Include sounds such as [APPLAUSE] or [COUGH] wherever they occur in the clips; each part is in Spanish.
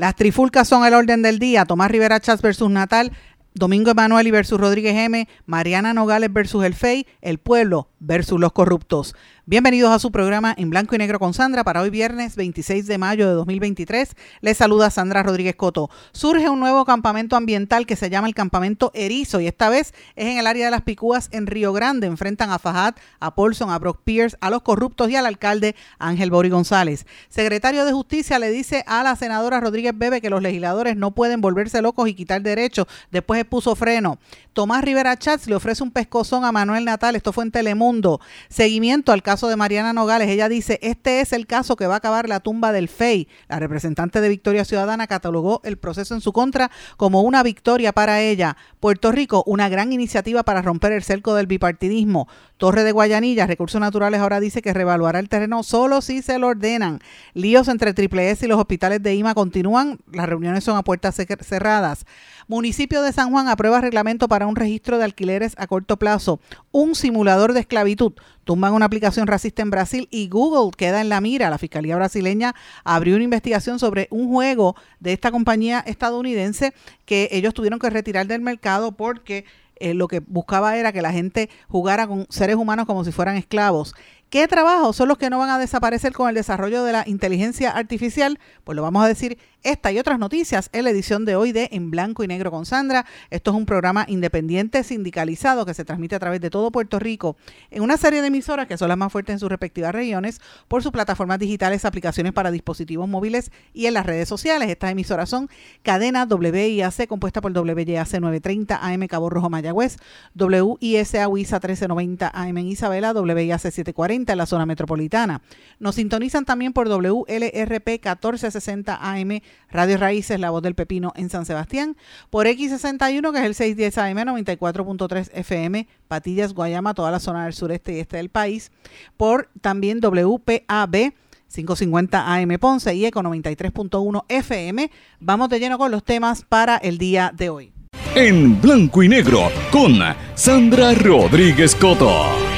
Las trifulcas son el orden del día. Tomás Rivera Chats versus Natal, Domingo Emanuel y versus Rodríguez M, Mariana Nogales versus el FEI, El Pueblo versus los corruptos. Bienvenidos a su programa en blanco y negro con Sandra para hoy viernes 26 de mayo de 2023. Les saluda Sandra Rodríguez Coto. Surge un nuevo campamento ambiental que se llama el Campamento Erizo y esta vez es en el área de las Picúas en Río Grande. Enfrentan a Fajat, a Paulson, a Brock Pierce, a los corruptos y al alcalde Ángel Bori González. Secretario de Justicia le dice a la senadora Rodríguez Bebe que los legisladores no pueden volverse locos y quitar derechos. Después puso freno. Tomás Rivera Chats le ofrece un pescozón a Manuel Natal. Esto fue en Telemundo. Seguimiento al caso de Mariana Nogales. Ella dice, este es el caso que va a acabar la tumba del FEI. La representante de Victoria Ciudadana catalogó el proceso en su contra como una victoria para ella. Puerto Rico, una gran iniciativa para romper el cerco del bipartidismo. Torre de Guayanilla, Recursos Naturales ahora dice que revaluará el terreno solo si se lo ordenan. Líos entre Triple S y los hospitales de IMA continúan. Las reuniones son a puertas cerradas. Municipio de San Juan aprueba reglamento para un registro de alquileres a corto plazo. Un simulador de esclavitud. Tumban una aplicación racista en Brasil y Google queda en la mira. La Fiscalía brasileña abrió una investigación sobre un juego de esta compañía estadounidense que ellos tuvieron que retirar del mercado porque eh, lo que buscaba era que la gente jugara con seres humanos como si fueran esclavos. ¿Qué trabajos son los que no van a desaparecer con el desarrollo de la inteligencia artificial? Pues lo vamos a decir esta y otras noticias en la edición de hoy de En Blanco y Negro con Sandra. Esto es un programa independiente sindicalizado que se transmite a través de todo Puerto Rico en una serie de emisoras que son las más fuertes en sus respectivas regiones por sus plataformas digitales, aplicaciones para dispositivos móviles y en las redes sociales. Estas emisoras son Cadena WIAC compuesta por WYAC 930 AM Cabo Rojo Mayagüez, WISA WISA 1390 AM en Isabela, WIAC 740 en la zona metropolitana. Nos sintonizan también por WLRP 1460 AM Radio Raíces, La Voz del Pepino en San Sebastián, por X61, que es el 610 AM 94.3 FM, Patillas, Guayama, toda la zona del sureste y este del país, por también WPAB 550 AM Ponce y Eco 93.1 FM. Vamos de lleno con los temas para el día de hoy. En blanco y negro con Sandra Rodríguez Coto.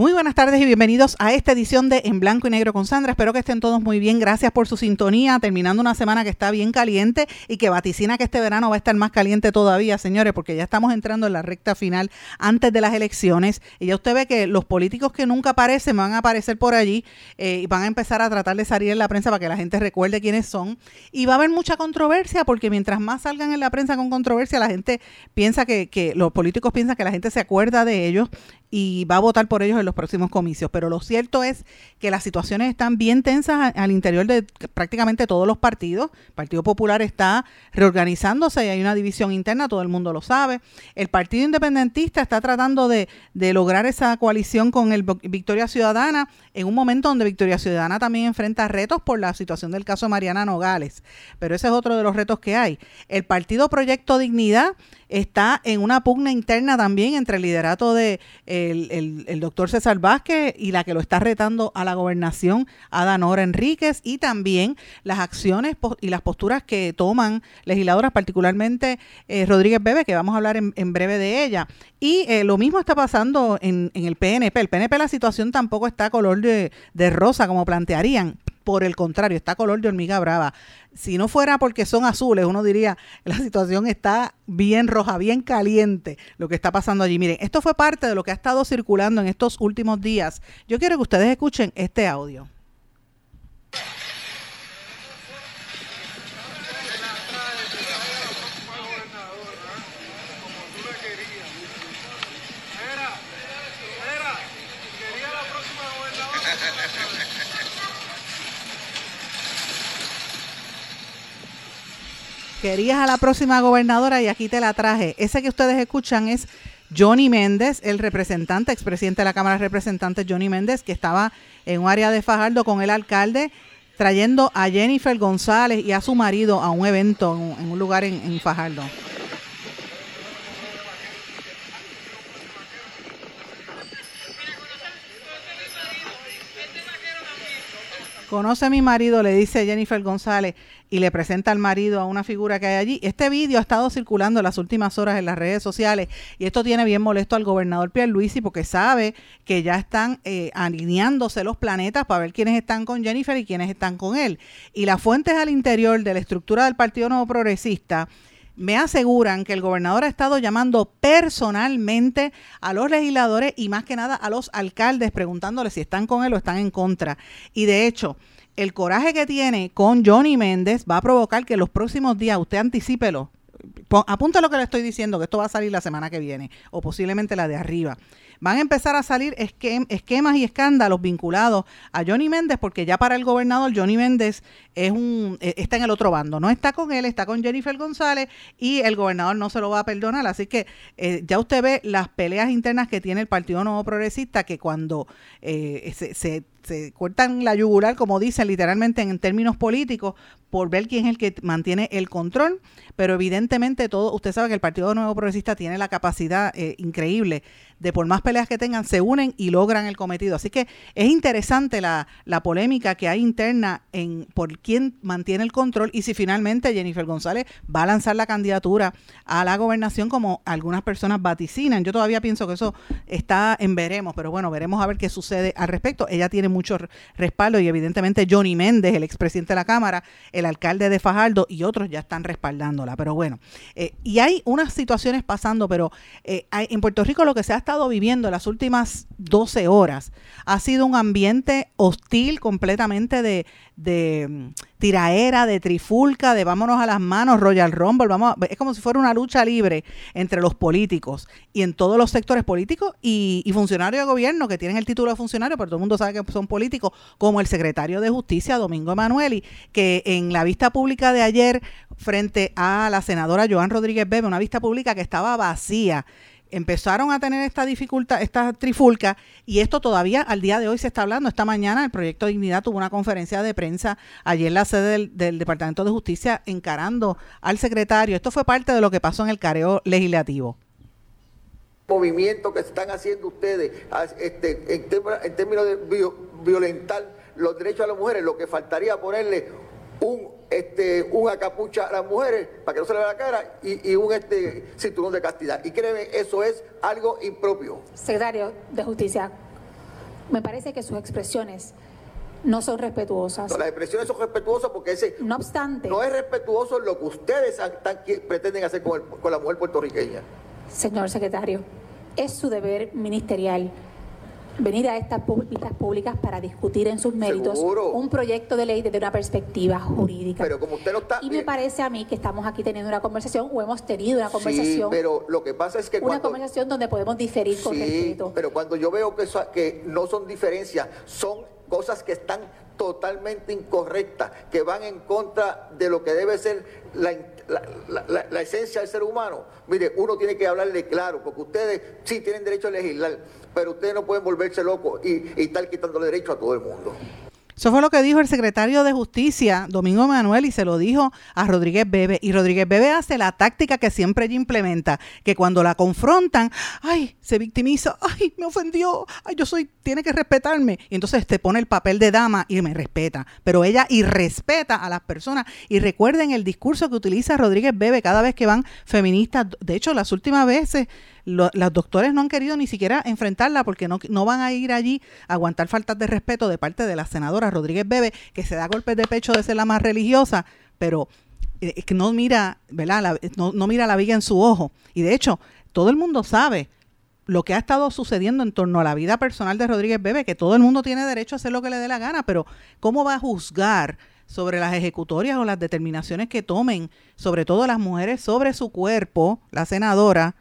Muy buenas tardes y bienvenidos a esta edición de En Blanco y Negro con Sandra. Espero que estén todos muy bien. Gracias por su sintonía. Terminando una semana que está bien caliente y que vaticina que este verano va a estar más caliente todavía, señores, porque ya estamos entrando en la recta final antes de las elecciones. Y ya usted ve que los políticos que nunca aparecen van a aparecer por allí eh, y van a empezar a tratar de salir en la prensa para que la gente recuerde quiénes son. Y va a haber mucha controversia porque mientras más salgan en la prensa con controversia, la gente piensa que, que los políticos piensan que la gente se acuerda de ellos y va a votar por ellos en los próximos comicios. Pero lo cierto es que las situaciones están bien tensas al interior de prácticamente todos los partidos. El Partido Popular está reorganizándose y hay una división interna, todo el mundo lo sabe. El Partido Independentista está tratando de, lograr esa coalición con el Victoria Ciudadana en un momento donde Victoria Ciudadana también enfrenta retos por la situación del caso Mariana Nogales. Pero ese es otro de los retos que hay. El Partido Proyecto Dignidad está en una pugna interna también entre el liderato de el, doctor César Vázquez y la que lo está retando a la gobernación, Adanora Enríquez, y también las acciones y las posturas que toman legisladoras, particularmente eh, Rodríguez Bebe, que vamos a hablar en, breve de ella. Y eh, lo mismo está pasando en, el PNP. El PNP la situación tampoco está color de rosa como plantearían por el contrario, está color de hormiga brava. Si no fuera porque son azules, uno diría, [LAUGHS] la situación está bien roja, bien caliente, lo que está pasando allí. Miren, esto fue parte de lo que ha estado circulando en estos últimos días. Yo quiero que ustedes escuchen este audio. Querías a la próxima gobernadora y aquí te la traje. Ese que ustedes escuchan es Johnny Méndez, el representante, expresidente de la Cámara de Representantes, Johnny Méndez, que estaba en un área de Fajardo con el alcalde, trayendo a Jennifer González y a su marido a un evento en un, lugar en Fajardo. Conoce a mi marido, le dice Jennifer González y le presenta al marido a una figura que hay allí. Este vídeo ha estado circulando en las últimas horas en las redes sociales y esto tiene bien molesto al gobernador Pierluisi porque sabe que ya están eh, alineándose los planetas para ver quiénes están con Jennifer y quiénes están con él. Y las fuentes al interior de la estructura del Partido Nuevo Progresista me aseguran que el gobernador ha estado llamando personalmente a los legisladores y más que nada a los alcaldes preguntándoles si están con él o están en contra. Y de hecho, el coraje que tiene con Johnny Méndez va a provocar que los próximos días, usted anticípelo, apunta lo que le estoy diciendo, que esto va a salir la semana que viene o posiblemente la de arriba van a empezar a salir esquemas y escándalos vinculados a Johnny Méndez, porque ya para el gobernador Johnny Méndez es un, e, está en el otro bando, no está con él, está con Jennifer González y el gobernador no se lo va a perdonar. Así que eh, ya usted ve las peleas internas que tiene el Partido Nuevo Progresista, que cuando eh, se, se se cortan la yugular, como dicen literalmente en términos políticos, por ver quién es el que mantiene el control, pero evidentemente todo, usted sabe que el Partido Nuevo Progresista tiene la capacidad eh, increíble de por más peleas que tengan, se unen y logran el cometido. Así que es interesante la, la polémica que hay interna en por quién mantiene el control y si finalmente Jennifer González va a lanzar la candidatura a la gobernación como algunas personas vaticinan. Yo todavía pienso que eso está en veremos, pero bueno, veremos a ver qué sucede al respecto. Ella tiene mucho respaldo y evidentemente Johnny Méndez, el expresidente de la Cámara, el alcalde de Fajardo y otros ya están respaldándola. Pero bueno, eh, y hay unas situaciones pasando, pero eh, en Puerto Rico lo que se ha viviendo las últimas 12 horas ha sido un ambiente hostil completamente de, de mm, tiraera, de trifulca, de vámonos a las manos, Royal Rumble, vamos es como si fuera una lucha libre entre los políticos y en todos los sectores políticos y, y funcionarios de gobierno que tienen el título de funcionario, pero todo el mundo sabe que son políticos, como el secretario de Justicia, Domingo Emanueli, que en la vista pública de ayer frente a la senadora Joan Rodríguez Bebe, una vista pública que estaba vacía, empezaron a tener esta dificultad, esta trifulca, y esto todavía al día de hoy se está hablando. Esta mañana el Proyecto Dignidad tuvo una conferencia de prensa allí en la sede del, Departamento de Justicia encarando al secretario. Esto fue parte de lo que pasó en el careo legislativo. Movimiento que están haciendo ustedes este, en, términos de violentar los derechos de las mujeres, lo que faltaría ponerle un este, una capucha a las mujeres para que no se le vea la cara y, un este, cinturón de castidad. Y créeme, eso es algo impropio. Secretario de Justicia, me parece que sus expresiones no son respetuosas. No, las expresiones son respetuosas porque ese... No obstante... No es respetuoso lo que ustedes pretenden hacer con, con la mujer puertorriqueña. Señor secretario, es su deber ministerial venir a estas vistas públicas para discutir en sus méritos un proyecto de ley desde una perspectiva jurídica. Pero como usted no está... Y me parece a mí que estamos aquí teniendo una conversación o hemos tenido una conversación... Sí, pero lo que pasa es que Una conversación donde podemos diferir con sí, pero cuando yo veo que, que no son diferencias, son cosas que están totalmente incorrectas, que van en contra de lo que debe ser la, la, esencia del ser humano. Mire, uno tiene que hablarle claro, porque ustedes sí tienen derecho a legislar, pero ustedes no pueden volverse locos y, y estar quitándole derecho a todo el mundo. Eso fue lo que dijo el secretario de Justicia, Domingo Manuel, y se lo dijo a Rodríguez Bebe. Y Rodríguez Bebe hace la táctica que siempre ella implementa, que cuando la confrontan, ay, se victimiza, ay, me ofendió, ay, yo soy, tiene que respetarme. Y entonces te pone el papel de dama y me respeta. Pero ella irrespeta a las personas. Y recuerden el discurso que utiliza Rodríguez Bebe cada vez que van feministas. De hecho, las últimas veces las doctores no han querido ni siquiera enfrentarla porque no, no van a ir allí a aguantar faltas de respeto de parte de la senadora Rodríguez Bebe, que se da golpes de pecho de ser la más religiosa, pero eh, que no mira, ¿verdad? no, no mira la viga en su ojo. Y de hecho, todo el mundo sabe lo que ha estado sucediendo en torno a la vida personal de Rodríguez Bebe, que todo el mundo tiene derecho a hacer lo que le dé la gana, pero ¿cómo va a juzgar sobre las ejecutorias o las determinaciones que tomen, sobre todo las mujeres, sobre su cuerpo, la senadora,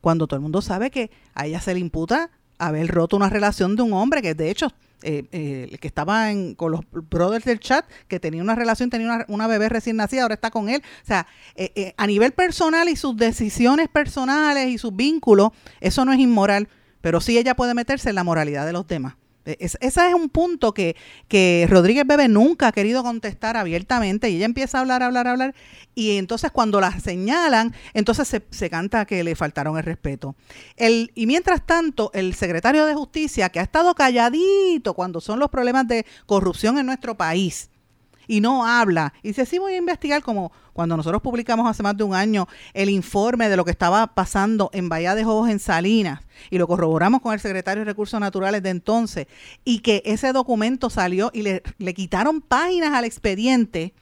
cuando todo el mundo sabe que a ella se le imputa haber roto una relación de un hombre que de hecho eh, eh, que estaba con los brothers del chat, que tenía una relación, tenía una, bebé recién nacida, ahora está con él. O sea, eh, a nivel personal y sus decisiones personales y sus vínculos, eso no es inmoral, pero sí ella puede meterse en la moralidad de los demás. Ese es un punto que, que Rodríguez Bebe nunca ha querido contestar abiertamente y ella empieza a hablar, hablar, hablar y entonces cuando la señalan, entonces se, se, canta que le faltaron el respeto. El, y mientras tanto, el secretario de Justicia, que ha estado calladito cuando son los problemas de corrupción en nuestro país, y no habla, y dice, sí voy a investigar como cuando nosotros publicamos hace más de un año el informe de lo que estaba pasando en Bahía de Jobos en Salinas, y lo corroboramos con el secretario de Recursos Naturales de entonces, y que ese documento salió y le, le quitaron páginas al expediente,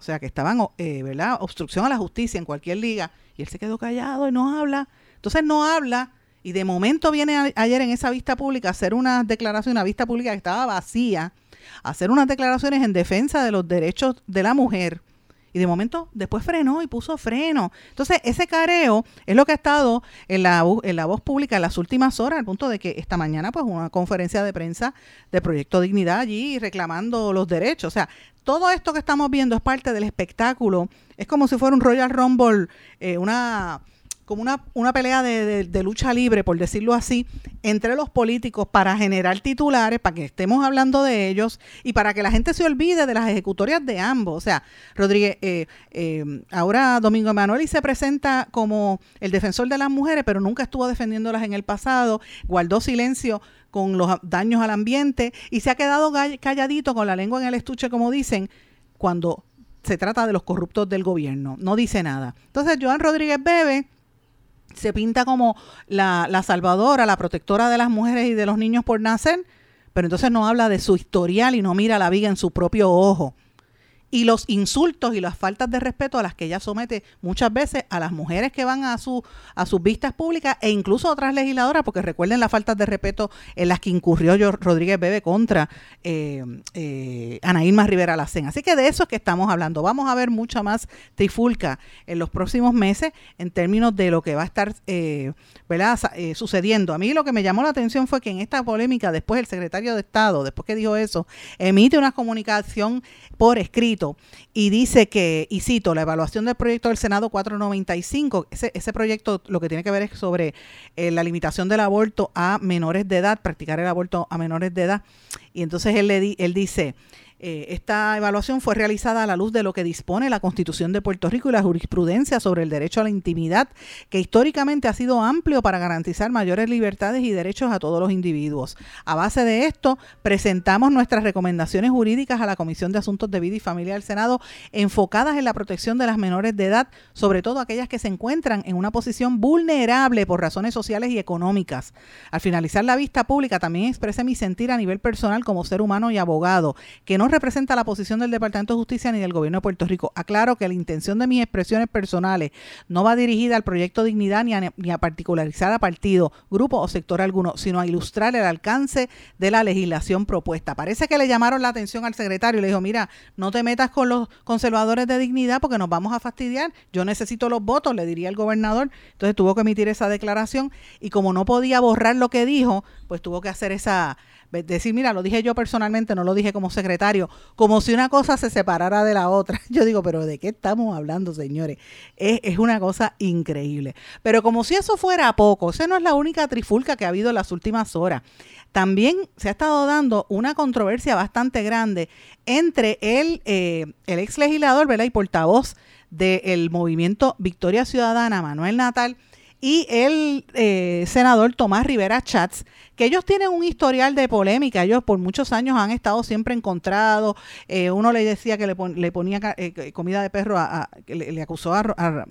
o sea, que estaban, eh, ¿verdad? Obstrucción a la justicia en cualquier liga. Y él se quedó callado y no habla. Entonces no habla. Y de momento viene ayer en esa vista pública a hacer una declaración, una vista pública que estaba vacía, hacer unas declaraciones en defensa de los derechos de la mujer y de momento después frenó y puso freno. Entonces, ese careo es lo que ha estado en la, en la voz pública en las últimas horas, al punto de que esta mañana, pues, una conferencia de prensa de Proyecto Dignidad allí reclamando los derechos. O sea, todo esto que estamos viendo es parte del espectáculo. Es como si fuera un Royal Rumble, eh, una como una, una pelea de, lucha libre, por decirlo así, entre los políticos para generar titulares, para que estemos hablando de ellos y para que la gente se olvide de las ejecutorias de ambos. O sea, Rodríguez, eh, eh, ahora Domingo Emanuel se presenta como el defensor de las mujeres, pero nunca estuvo defendiéndolas en el pasado, guardó silencio con los daños al ambiente y se ha quedado calladito con la lengua en el estuche, como dicen, cuando se trata de los corruptos del gobierno. No dice nada. Entonces, Joan Rodríguez Bebe se pinta como la, la, salvadora, la protectora de las mujeres y de los niños por nacer, pero entonces no habla de su historial y no mira la viga en su propio ojo y los insultos y las faltas de respeto a las que ella somete muchas veces a las mujeres que van a su a sus vistas públicas e incluso a otras legisladoras, porque recuerden las faltas de respeto en las que incurrió yo, Rodríguez Bebe contra eh, eh, Ana Irma Rivera. Así que de eso es que estamos hablando. Vamos a ver mucha más trifulca en los próximos meses en términos de lo que va a estar eh, eh, sucediendo. A mí lo que me llamó la atención fue que en esta polémica, después el secretario de Estado, después que dijo eso, emite una comunicación por escrito y dice que, y cito, la evaluación del proyecto del Senado 495, ese, ese proyecto lo que tiene que ver es sobre eh, la limitación del aborto a menores de edad, practicar el aborto a menores de edad. Y entonces él, le di, él dice, eh, esta evaluación fue realizada a la luz de lo que dispone la Constitución de Puerto Rico y la jurisprudencia sobre el derecho a la intimidad, que históricamente ha sido amplio para garantizar mayores libertades y derechos a todos los individuos. A base de esto, presentamos nuestras recomendaciones jurídicas a la Comisión de Asuntos de Vida y Familia del Senado, enfocadas en la protección de las menores de edad, sobre todo aquellas que se encuentran en una posición vulnerable por razones sociales y económicas. Al finalizar la vista pública, también expresé mi sentir a nivel personal como ser humano y abogado, que no representa la posición del Departamento de Justicia ni del Gobierno de Puerto Rico. Aclaro que la intención de mis expresiones personales no va dirigida al proyecto Dignidad ni a, ni a particularizar a partido, grupo o sector alguno, sino a ilustrar el alcance de la legislación propuesta. Parece que le llamaron la atención al secretario y le dijo, mira, no te metas con los conservadores de dignidad porque nos vamos a fastidiar. Yo necesito los votos, le diría el gobernador. Entonces tuvo que emitir esa declaración y como no podía borrar lo que dijo, pues tuvo que hacer esa decir, mira, lo dije yo personalmente, no lo dije como secretario, como si una cosa se separara de la otra. [LAUGHS] Yo digo, pero ¿de qué estamos hablando, señores? Es, es una cosa increíble. Pero como si eso fuera poco, esa no es la única trifulca que ha habido en las últimas horas. También se ha estado dando una controversia bastante grande entre el, eh, el ex legislador ¿verdad? y portavoz del movimiento Victoria Ciudadana, Manuel Natal, y el eh, senador Tomás Rivera Chats, que ellos tienen un historial de polémica, ellos por muchos años han estado siempre encontrados, eh, uno le decía que le, le ponía eh, comida de perro, a, le, acusó a,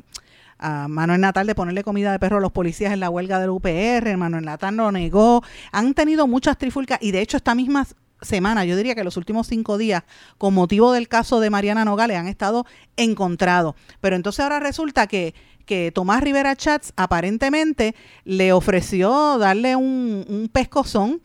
a, Manuel Natal de ponerle comida de perro a los policías en la huelga del UPR, Manuel Natal lo negó, han tenido muchas trifulcas y de hecho esta misma semana, yo diría que los últimos cinco días, con motivo del caso de Mariana Nogales, han estado encontrados. Pero entonces ahora resulta que que Tomás Rivera Chats aparentemente le ofreció darle un, pescozón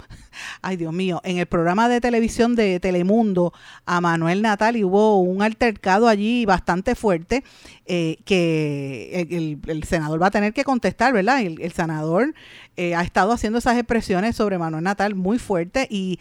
Ay, Dios mío, en el programa de televisión de Telemundo a Manuel Natal y hubo un altercado allí bastante fuerte eh, que el, senador va a tener que contestar, ¿verdad? El, senador eh, ha estado haciendo esas expresiones sobre Manuel Natal muy fuerte y,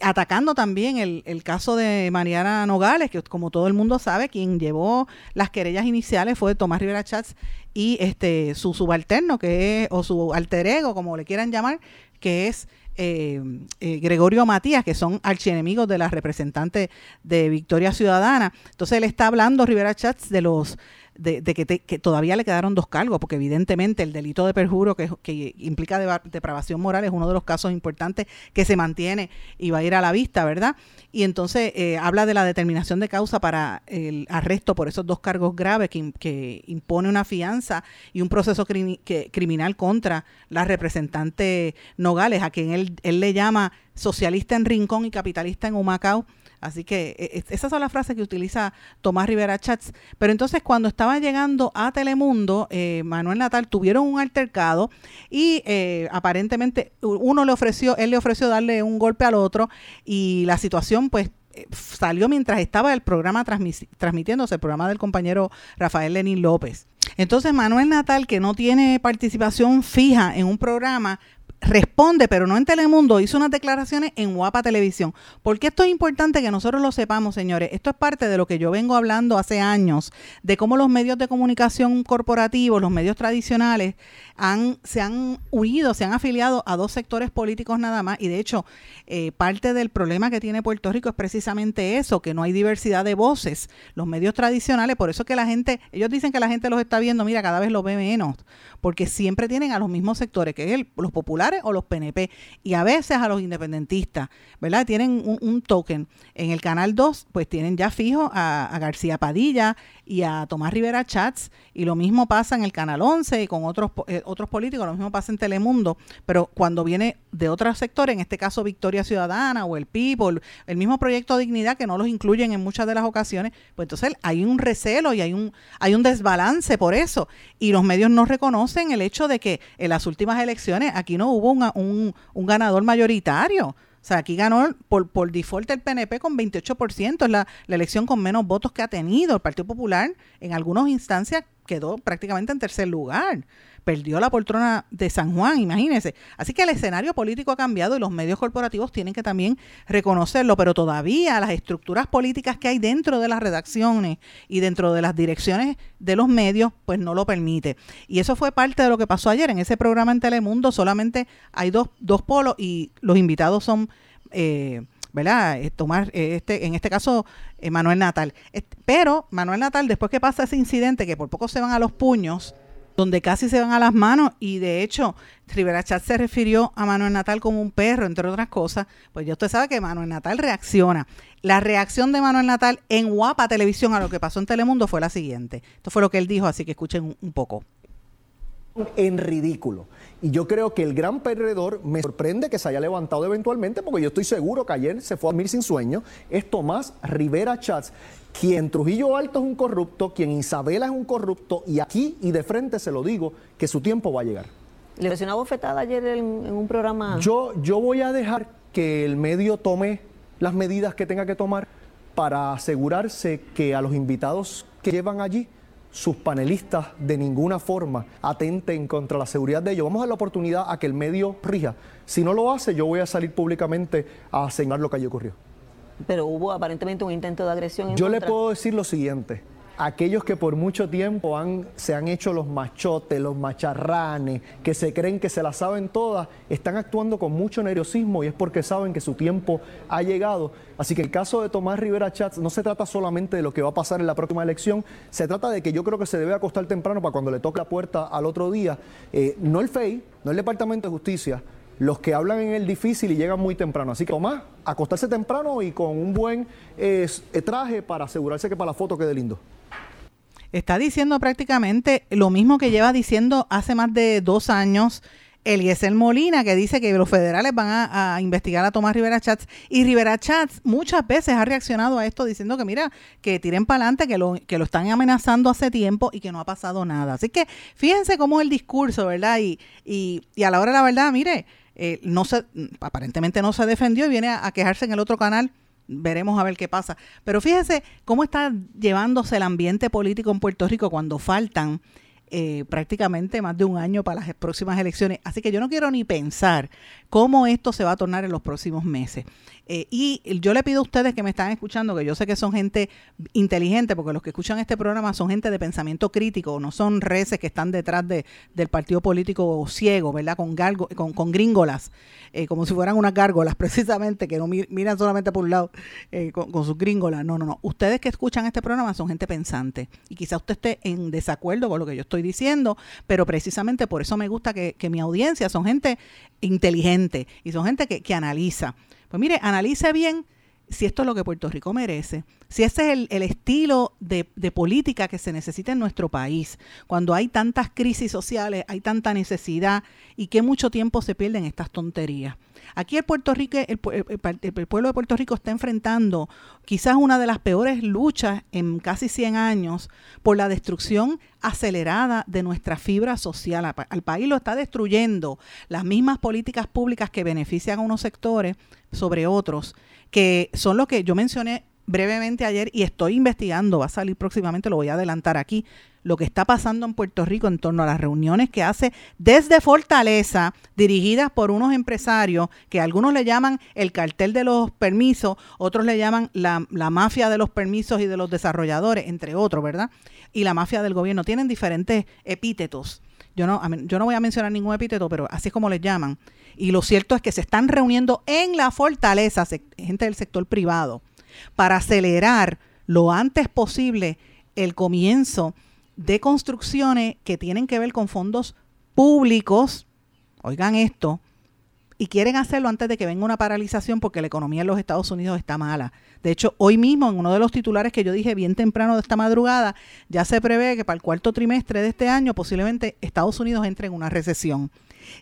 atacando también el, el, caso de Mariana Nogales, que como todo el mundo sabe, quien llevó las querellas iniciales fue Tomás Rivera Chats y este su subalterno, que es, o su alter ego, como le quieran llamar, que es eh, eh, Gregorio Matías, que son archienemigos de la representante de Victoria Ciudadana. Entonces él está hablando, Rivera Chats, de los de, que, todavía le quedaron dos cargos, porque evidentemente el delito de perjuro que, que implica depravación moral es uno de los casos importantes que se mantiene y va a ir a la vista, ¿verdad? Y entonces eh, habla de la determinación de causa para el arresto por esos dos cargos graves que, que impone una fianza y un proceso criminal contra la representante Nogales, a quien él, él le llama socialista en Rincón y capitalista en Humacao Así que e, e, esas son las frases que utiliza Tomás Rivera Chats. Pero entonces cuando estaba llegando a Telemundo, eh, Manuel Natal tuvieron un altercado y eh, aparentemente uno le ofreció, él le ofreció darle un golpe al otro y la situación pues eh, salió mientras estaba el programa transmitiéndose, el programa del compañero Rafael Lenín López. Entonces Manuel Natal, que no tiene participación fija en un programa, responde, pero no en Telemundo, hizo unas declaraciones en Guapa Televisión. porque esto es importante que nosotros lo sepamos, señores? Esto es parte de lo que yo vengo hablando hace años, de cómo los medios de comunicación corporativos, los medios tradicionales, han, se han unido, se han afiliado a dos sectores políticos nada más. Y de hecho, eh, parte del problema que tiene Puerto Rico es precisamente eso, que no hay diversidad de voces. Los medios tradicionales, por eso que la gente, ellos dicen que la gente los está viendo, mira, cada vez lo ve menos, porque siempre tienen a los mismos sectores, que es los populares o los PNP, y a veces a los independentistas, ¿verdad? Tienen un, token. En el canal 2, pues tienen ya fijo a, García Padilla y a Tomás Rivera Chats, y lo mismo pasa en el canal 11 y con otros, eh, otros políticos, lo mismo pasa en Telemundo, pero cuando viene de otros sectores, en este caso Victoria Ciudadana o el PIB el mismo proyecto Dignidad, que no los incluyen en muchas de las ocasiones, pues entonces hay un recelo y hay un, hay un desbalance por eso, y los medios no reconocen el hecho de que en las últimas elecciones aquí no hubo un, un ganador mayoritario. O sea, aquí ganó por, por default el PNP con 28%, es la, la elección con menos votos que ha tenido. El Partido Popular en algunas instancias quedó prácticamente en tercer lugar perdió la poltrona de San Juan, imagínense. Así que el escenario político ha cambiado y los medios corporativos tienen que también reconocerlo, pero todavía las estructuras políticas que hay dentro de las redacciones y dentro de las direcciones de los medios, pues no lo permite. Y eso fue parte de lo que pasó ayer en ese programa en Telemundo, solamente hay dos, dos polos y los invitados son... Eh, ¿verdad? Eh, tomar eh, este, en este caso, Manuel Natal. Pero Manuel Natal, después que pasa ese incidente, que por poco se van a los puños, donde casi se van a las manos y de hecho Rivera Chat se refirió a Manuel Natal como un perro, entre otras cosas, pues ya usted sabe que Manuel Natal reacciona. La reacción de Manuel Natal en Guapa Televisión a lo que pasó en Telemundo fue la siguiente. Esto fue lo que él dijo, así que escuchen un, poco. En ridículo. Y yo creo que el gran perdedor me sorprende que se haya levantado eventualmente, porque yo estoy seguro que ayer se fue a dormir sin sueño, es Tomás Rivera Chats, quien Trujillo Alto es un corrupto, quien Isabela es un corrupto, y aquí y de frente se lo digo, que su tiempo va a llegar. ¿Le dio una bofetada ayer en, un programa? Yo, yo voy a dejar que el medio tome las medidas que tenga que tomar para asegurarse que a los invitados que llevan allí, sus panelistas de ninguna forma atenten contra la seguridad de ellos. Vamos a dar la oportunidad a que el medio rija. Si no lo hace, yo voy a salir públicamente a señalar lo que allí ocurrió. Pero hubo aparentemente un intento de agresión. Yo le puedo decir lo siguiente. Aquellos que por mucho tiempo se han hecho los machotes, los macharranes, que se creen que se las saben todas, están actuando con mucho nerviosismo y es porque saben que su tiempo ha llegado. Así que el caso de Tomás Rivera Chats no se trata solamente de lo que va a pasar en la próxima elección, se trata de que yo creo que se debe acostar temprano para cuando le toque la puerta al otro día, eh, no el FEI, no el Departamento de Justicia, los que hablan en el difícil y llegan muy temprano. Así que Tomás, acostarse temprano y con un buen eh, traje para asegurarse que para la foto quede lindo. Está diciendo prácticamente lo mismo que lleva diciendo hace más de dos años Eliezer Molina, que dice que los federales van a, investigar a Tomás Rivera Chats. Y Rivera Chats muchas veces ha reaccionado a esto diciendo que, mira, que tiren para adelante, que lo, que lo están amenazando hace tiempo y que no ha pasado nada. Así que fíjense cómo el discurso, ¿verdad? Y, y, y a la hora de la verdad, mire, eh, no se, aparentemente no se defendió y viene a, quejarse en el otro canal. Veremos a ver qué pasa. Pero fíjese cómo está llevándose el ambiente político en Puerto Rico cuando faltan eh, prácticamente más de un año para las próximas elecciones. Así que yo no quiero ni pensar cómo esto se va a tornar en los próximos meses. Eh, y yo le pido a ustedes que me están escuchando, que yo sé que son gente inteligente, porque los que escuchan este programa son gente de pensamiento crítico, no son reces que están detrás de, del partido político ciego, ¿verdad? Con, galgo, con, con gringolas, eh, como si fueran unas gárgolas, [LAUGHS] precisamente, que no miran solamente por un lado eh, con, sus gringolas. No, no, no. Ustedes que escuchan este programa son gente pensante. Y quizá usted esté en desacuerdo con lo que yo estoy diciendo, pero precisamente por eso me gusta que, que mi audiencia son gente inteligente y son gente que, que analiza. Pues mire, analice bien si esto es lo que Puerto Rico merece, si ese es el, estilo de, de, política que se necesita en nuestro país, cuando hay tantas crisis sociales, hay tanta necesidad y que mucho tiempo se pierden estas tonterías. Aquí el, Puerto Rico, el, pueblo de Puerto Rico está enfrentando quizás una de las peores luchas en casi 100 años por la destrucción acelerada de nuestra fibra social. Al país lo está destruyendo las mismas políticas públicas que benefician a unos sectores sobre otros, que son los que yo mencioné brevemente ayer y estoy investigando, va a salir próximamente, lo voy a adelantar aquí, lo que está pasando en Puerto Rico en torno a las reuniones que hace desde Fortaleza, dirigidas por unos empresarios que algunos le llaman el cartel de los permisos, otros le llaman la, mafia de los permisos y de los desarrolladores, entre otros, ¿verdad? Y la mafia del gobierno. Tienen diferentes epítetos. Yo no, yo no voy a mencionar ningún epíteto, pero así es como les llaman. Y lo cierto es que se están reuniendo en la fortaleza, gente del sector privado, para acelerar lo antes posible el comienzo de construcciones que tienen que ver con fondos públicos, oigan esto, y quieren hacerlo antes de que venga una paralización porque la economía en los Estados Unidos está mala. De hecho, hoy mismo, en uno de los titulares que yo dije bien temprano de esta madrugada, ya se prevé que para el cuarto trimestre de este año posiblemente Estados Unidos entre en una recesión.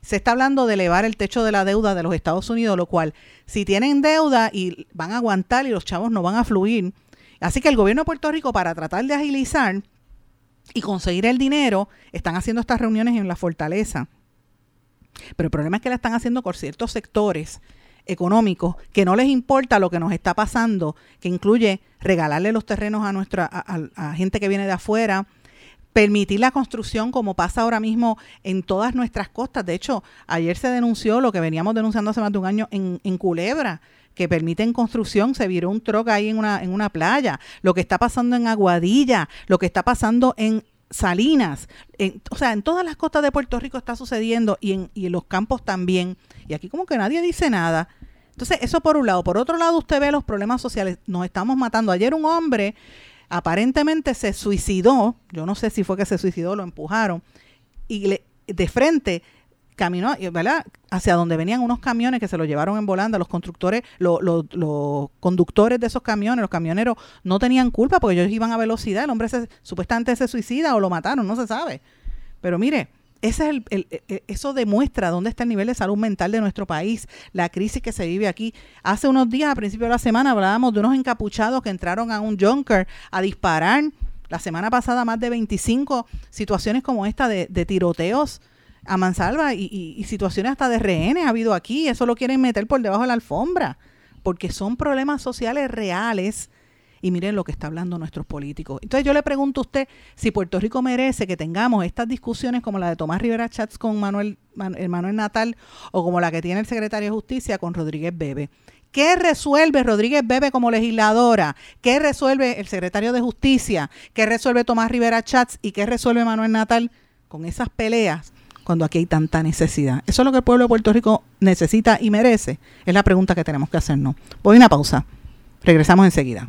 Se está hablando de elevar el techo de la deuda de los Estados Unidos, lo cual, si tienen deuda y van a aguantar y los chavos no van a fluir, así que el gobierno de Puerto Rico, para tratar de agilizar y conseguir el dinero, están haciendo estas reuniones en la fortaleza. Pero el problema es que la están haciendo con ciertos sectores económicos que no les importa lo que nos está pasando, que incluye regalarle los terrenos a nuestra a, gente que viene de afuera, permitir la construcción como pasa ahora mismo en todas nuestras costas. De hecho, ayer se denunció lo que veníamos denunciando hace más de un año en, en Culebra, que permiten construcción, se viró un troc ahí en una, en una playa, lo que está pasando en Aguadilla, lo que está pasando en Salinas, o sea, en todas las costas de Puerto Rico está sucediendo y en, y en los campos también. Y aquí como que nadie dice nada. Entonces, eso por un lado. Por otro lado, usted ve los problemas sociales. Nos estamos matando. Ayer un hombre aparentemente se suicidó. Yo no sé si fue que se suicidó, lo empujaron. Y le, de frente caminó. Hacia donde venían unos camiones que se los llevaron en volanda, los constructores, los, conductores de esos camiones, los camioneros, no tenían culpa porque ellos iban a velocidad, el hombre se, supuestamente se suicida o lo mataron, no se sabe. Pero mire, ese es el, e, e, eso demuestra dónde está el nivel de salud mental de nuestro país, la crisis que se vive aquí. Hace unos días, a principio de la semana, hablábamos de unos encapuchados que entraron a un junker a disparar. La semana pasada más de 25 situaciones como esta de, de tiroteos a mansalva y, situaciones hasta de rehenes ha habido aquí. Eso lo quieren meter por debajo de la alfombra, porque son problemas sociales reales. Y miren lo que está hablando nuestros políticos. Entonces yo le pregunto a usted si Puerto Rico merece que tengamos estas discusiones como la de Tomás Rivera Chats con Manuel, Manuel Natal o como la que tiene el secretario de Justicia con Rodríguez Bebe. ¿Qué resuelve Rodríguez Bebe como legisladora? ¿Qué resuelve el secretario de Justicia? ¿Qué resuelve Tomás Rivera Chats? ¿Y qué resuelve Manuel Natal con esas peleas? cuando aquí hay tanta necesidad? ¿Eso es lo que el pueblo de Puerto Rico necesita y merece? Es la pregunta que tenemos que hacernos. Voy a una pausa. Regresamos enseguida.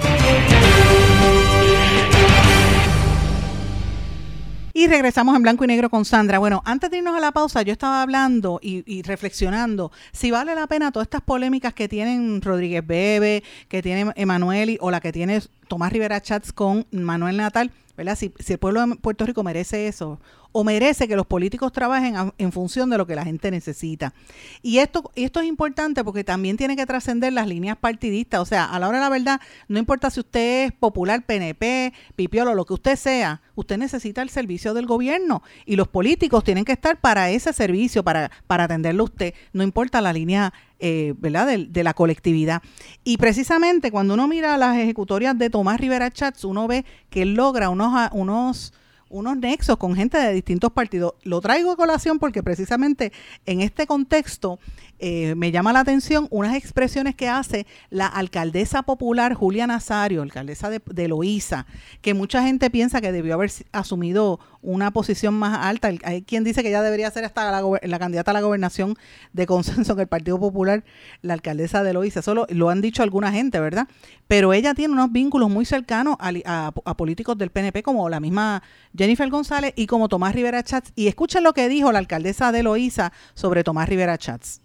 Y regresamos en blanco y negro con Sandra. Bueno, antes de irnos a la pausa, yo estaba hablando y, reflexionando si vale la pena todas estas polémicas que tienen Rodríguez Bebe, que tiene Emanuel o la que tiene Tomás Rivera Chats con Manuel Natal, ¿verdad? Si, si el pueblo de Puerto Rico merece eso o merece que los políticos trabajen en función de lo que la gente necesita. Y esto, esto es importante porque también tiene que trascender las líneas partidistas. O sea, a la hora de la verdad, no importa si usted es popular, PNP, pipiolo, lo que usted sea, usted necesita el servicio del gobierno y los políticos tienen que estar para ese servicio, para, para atenderlo usted, no importa la línea eh, ¿verdad? De, de, la colectividad. Y precisamente cuando uno mira las ejecutorias de Tomás Rivera Chats, uno ve que él logra unos, unos unos nexos con gente de distintos partidos. Lo traigo a colación porque precisamente en este contexto eh, me llama la atención unas expresiones que hace la alcaldesa popular Julia Nazario, alcaldesa de, de Loíza, que mucha gente piensa que debió haber asumido una posición más alta. Hay quien dice que ya debería ser hasta la, candidata a la gobernación de consenso en el Partido Popular, la alcaldesa de Loíza. Eso lo, han dicho alguna gente, ¿verdad? Pero ella tiene unos vínculos muy cercanos a, políticos del PNP, como la misma Jennifer González y como Tomás Rivera Chats. Y escuchen lo que dijo la alcaldesa de Loíza sobre Tomás Rivera Chats.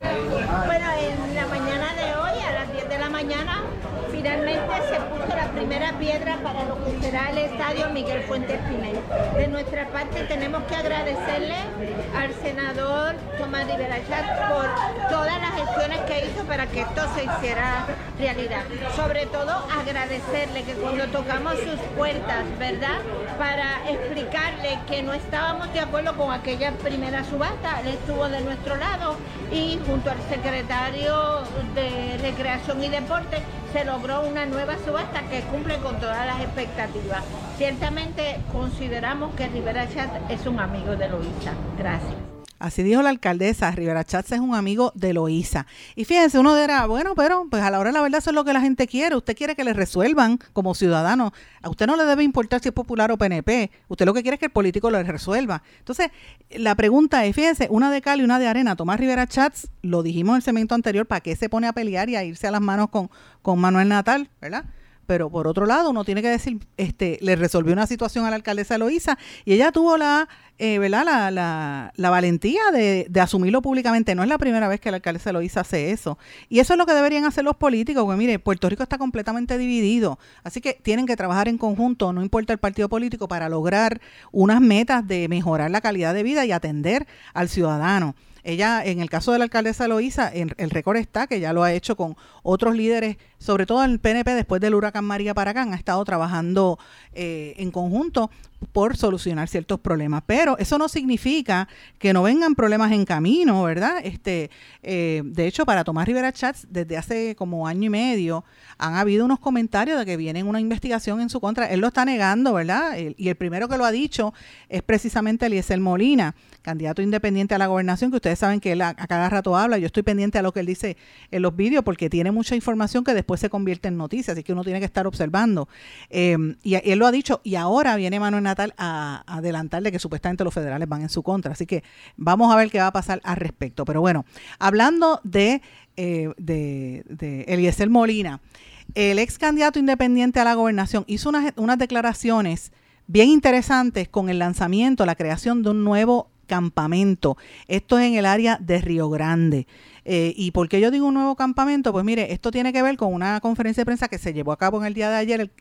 Bueno, en la mañana de hoy, a las 10 de la mañana, finalmente se puso la primera piedra para lo que será el estadio Miguel Fuentes Pinel. De nuestra parte tenemos que agradecerle al senador Tomás Rivera por todas las gestiones que hizo para que esto se hiciera realidad. Sobre todo agradecerle que cuando tocamos sus puertas, ¿verdad? Para explicarle que no estábamos de acuerdo con aquella primera subasta, él estuvo de nuestro lado y junto al secretario de Recreación y Deporte se logró una nueva subasta que cumple con todas las expectativas. Ciertamente consideramos que Rivera Chat es un amigo de Luisa. Gracias. Así dijo la alcaldesa, Rivera Chats es un amigo de Loíza. Y fíjense, uno dirá, bueno, pero pues a la hora de la verdad eso es lo que la gente quiere. Usted quiere que le resuelvan como ciudadano. A usted no le debe importar si es popular o PNP. Usted lo que quiere es que el político lo resuelva. Entonces, la pregunta es, fíjense, una de cal y una de arena. Tomás Rivera Chats, lo dijimos en el segmento anterior, ¿para qué se pone a pelear y a irse a las manos con, con Manuel Natal, verdad? Pero por otro lado uno tiene que decir, este, le resolvió una situación a la alcaldesa Eloísa y ella tuvo la, eh, ¿verdad? La, la, valentía de, de, asumirlo públicamente. No es la primera vez que la alcaldesa Eloísa hace eso. Y eso es lo que deberían hacer los políticos, porque mire, Puerto Rico está completamente dividido, así que tienen que trabajar en conjunto, no importa el partido político, para lograr unas metas de mejorar la calidad de vida y atender al ciudadano. Ella, en el caso de la alcaldesa Loíza, el récord está que ya lo ha hecho con otros líderes, sobre todo el PNP después del huracán María Paracán, ha estado trabajando eh, en conjunto por solucionar ciertos problemas. Pero eso no significa que no vengan problemas en camino, ¿verdad? Este, eh, de hecho, para Tomás Rivera Chats, desde hace como año y medio, han habido unos comentarios de que viene una investigación en su contra. Él lo está negando, ¿verdad? y el primero que lo ha dicho es precisamente Eliezer Molina, candidato independiente a la gobernación, que ustedes saben que él a, cada rato habla. Yo estoy pendiente a lo que él dice en los vídeos porque tiene mucha información que después se convierte en noticias, así que uno tiene que estar observando. Eh, y él lo ha dicho, y ahora viene Manuel Natal a, adelantarle que supuestamente los federales van en su contra. Así que vamos a ver qué va a pasar al respecto. Pero bueno, hablando de, eh, de Eliezer Molina, el ex candidato independiente a la gobernación hizo unas, unas declaraciones bien interesantes con el lanzamiento, la creación de un nuevo campamento. Esto es en el área de Río Grande. Eh, ¿Y por qué yo digo un nuevo campamento? Pues mire, esto tiene que ver con una conferencia de prensa que se llevó a cabo en el día de ayer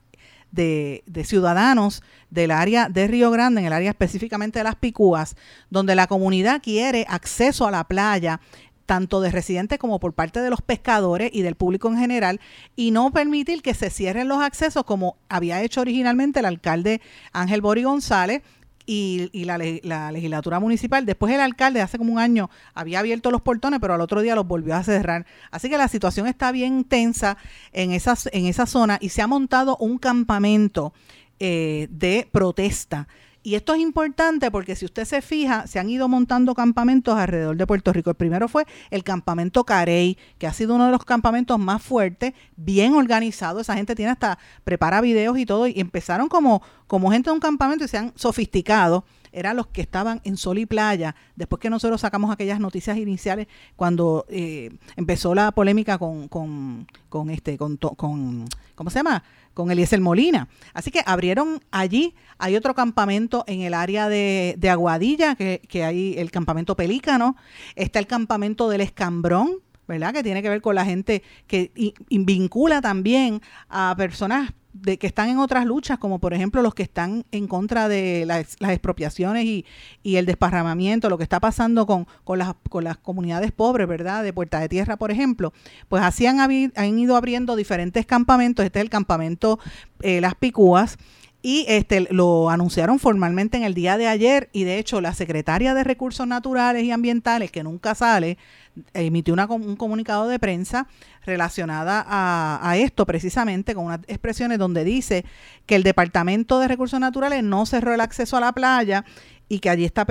de, ciudadanos del área de Río Grande, en el área específicamente de las Picúas, donde la comunidad quiere acceso a la playa tanto de residentes como por parte de los pescadores y del público en general, y no permitir que se cierren los accesos como había hecho originalmente el alcalde Ángel Bori González, y, la, legislatura municipal. Después el alcalde hace como un año había abierto los portones, pero al otro día los volvió a cerrar. Así que la situación está bien tensa en, esas, en esa zona y se ha montado un campamento eh, de protesta y esto es importante porque si usted se fija, se han ido montando campamentos alrededor de Puerto Rico. El primero fue el campamento Carey, que ha sido uno de los campamentos más fuertes, bien organizado. Esa gente tiene hasta, prepara videos y todo. Y empezaron como, como gente de un campamento y se han sofisticado eran los que estaban en sol y playa, después que nosotros sacamos aquellas noticias iniciales cuando eh, empezó la polémica con, con, con este, con, con, ¿cómo se llama? Con Eliezer Molina. Así que abrieron allí, hay otro campamento en el área de, de Aguadilla, que, que, hay el campamento Pelícano, está el campamento del Escambrón, ¿verdad? Que tiene que ver con la gente que vincula también a personas de que están en otras luchas, como por ejemplo los que están en contra de las, expropiaciones y, y, el desparramamiento, lo que está pasando con, con, las, con las comunidades pobres, ¿verdad? De Puerta de Tierra, por ejemplo, pues así han, han ido abriendo diferentes campamentos. Este es el campamento eh, Las Picúas y este lo anunciaron formalmente en el día de ayer y de hecho la secretaria de Recursos Naturales y Ambientales, que nunca sale, emitió una, un comunicado de prensa relacionada a, a, esto precisamente con unas expresiones donde dice que el Departamento de Recursos Naturales no cerró el acceso a la playa y que allí está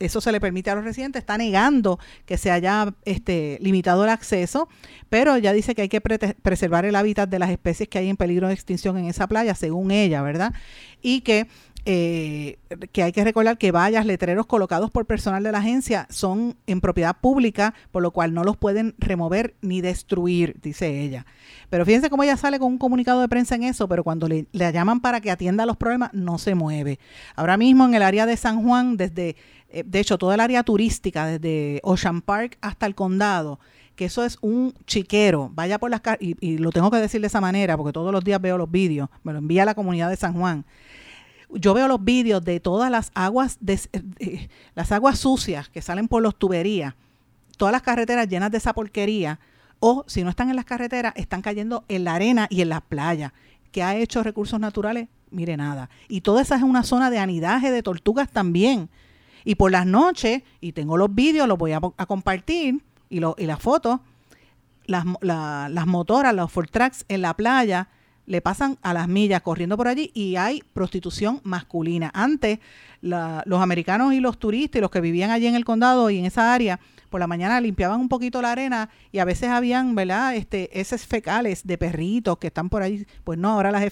eso se le permite a los residentes, está negando que se haya este, limitado el acceso, pero ya dice que hay que preservar el hábitat de las especies que hay en peligro de extinción en esa playa, según ella, ¿verdad? Y que eh, que hay que recordar que vallas, letreros colocados por personal de la agencia son en propiedad pública, por lo cual no los pueden remover ni destruir, dice ella. Pero fíjense cómo ella sale con un comunicado de prensa en eso, pero cuando le, llaman para que atienda los problemas, no se mueve. Ahora mismo en el área de San Juan, desde, eh, de hecho, toda el área turística, desde Ocean Park hasta el condado, que eso es un chiquero. Vaya por las y, y lo tengo que decir de esa manera, porque todos los días veo los vídeos, me lo envía la comunidad de San Juan yo veo los vídeos de todas las aguas, de, eh, las aguas sucias que salen por los tuberías, todas las carreteras llenas de esa porquería, o si no están en las carreteras, están cayendo en la arena y en las playas. ¿Qué ha hecho Recursos Naturales? Mire nada. Y toda esa es una zona de anidaje de tortugas también. Y por las noches, y tengo los vídeos, los voy a, compartir, y, lo, y las fotos, las, las motoras, los Ford Tracks en la playa, le pasan a las millas corriendo por allí y hay prostitución masculina. Antes, los americanos y los turistas y los que vivían allí en el condado y en esa área, por la mañana limpiaban un poquito la arena y a veces habían, ¿verdad?, este, fecales de perritos que están por ahí. Pues no, ahora las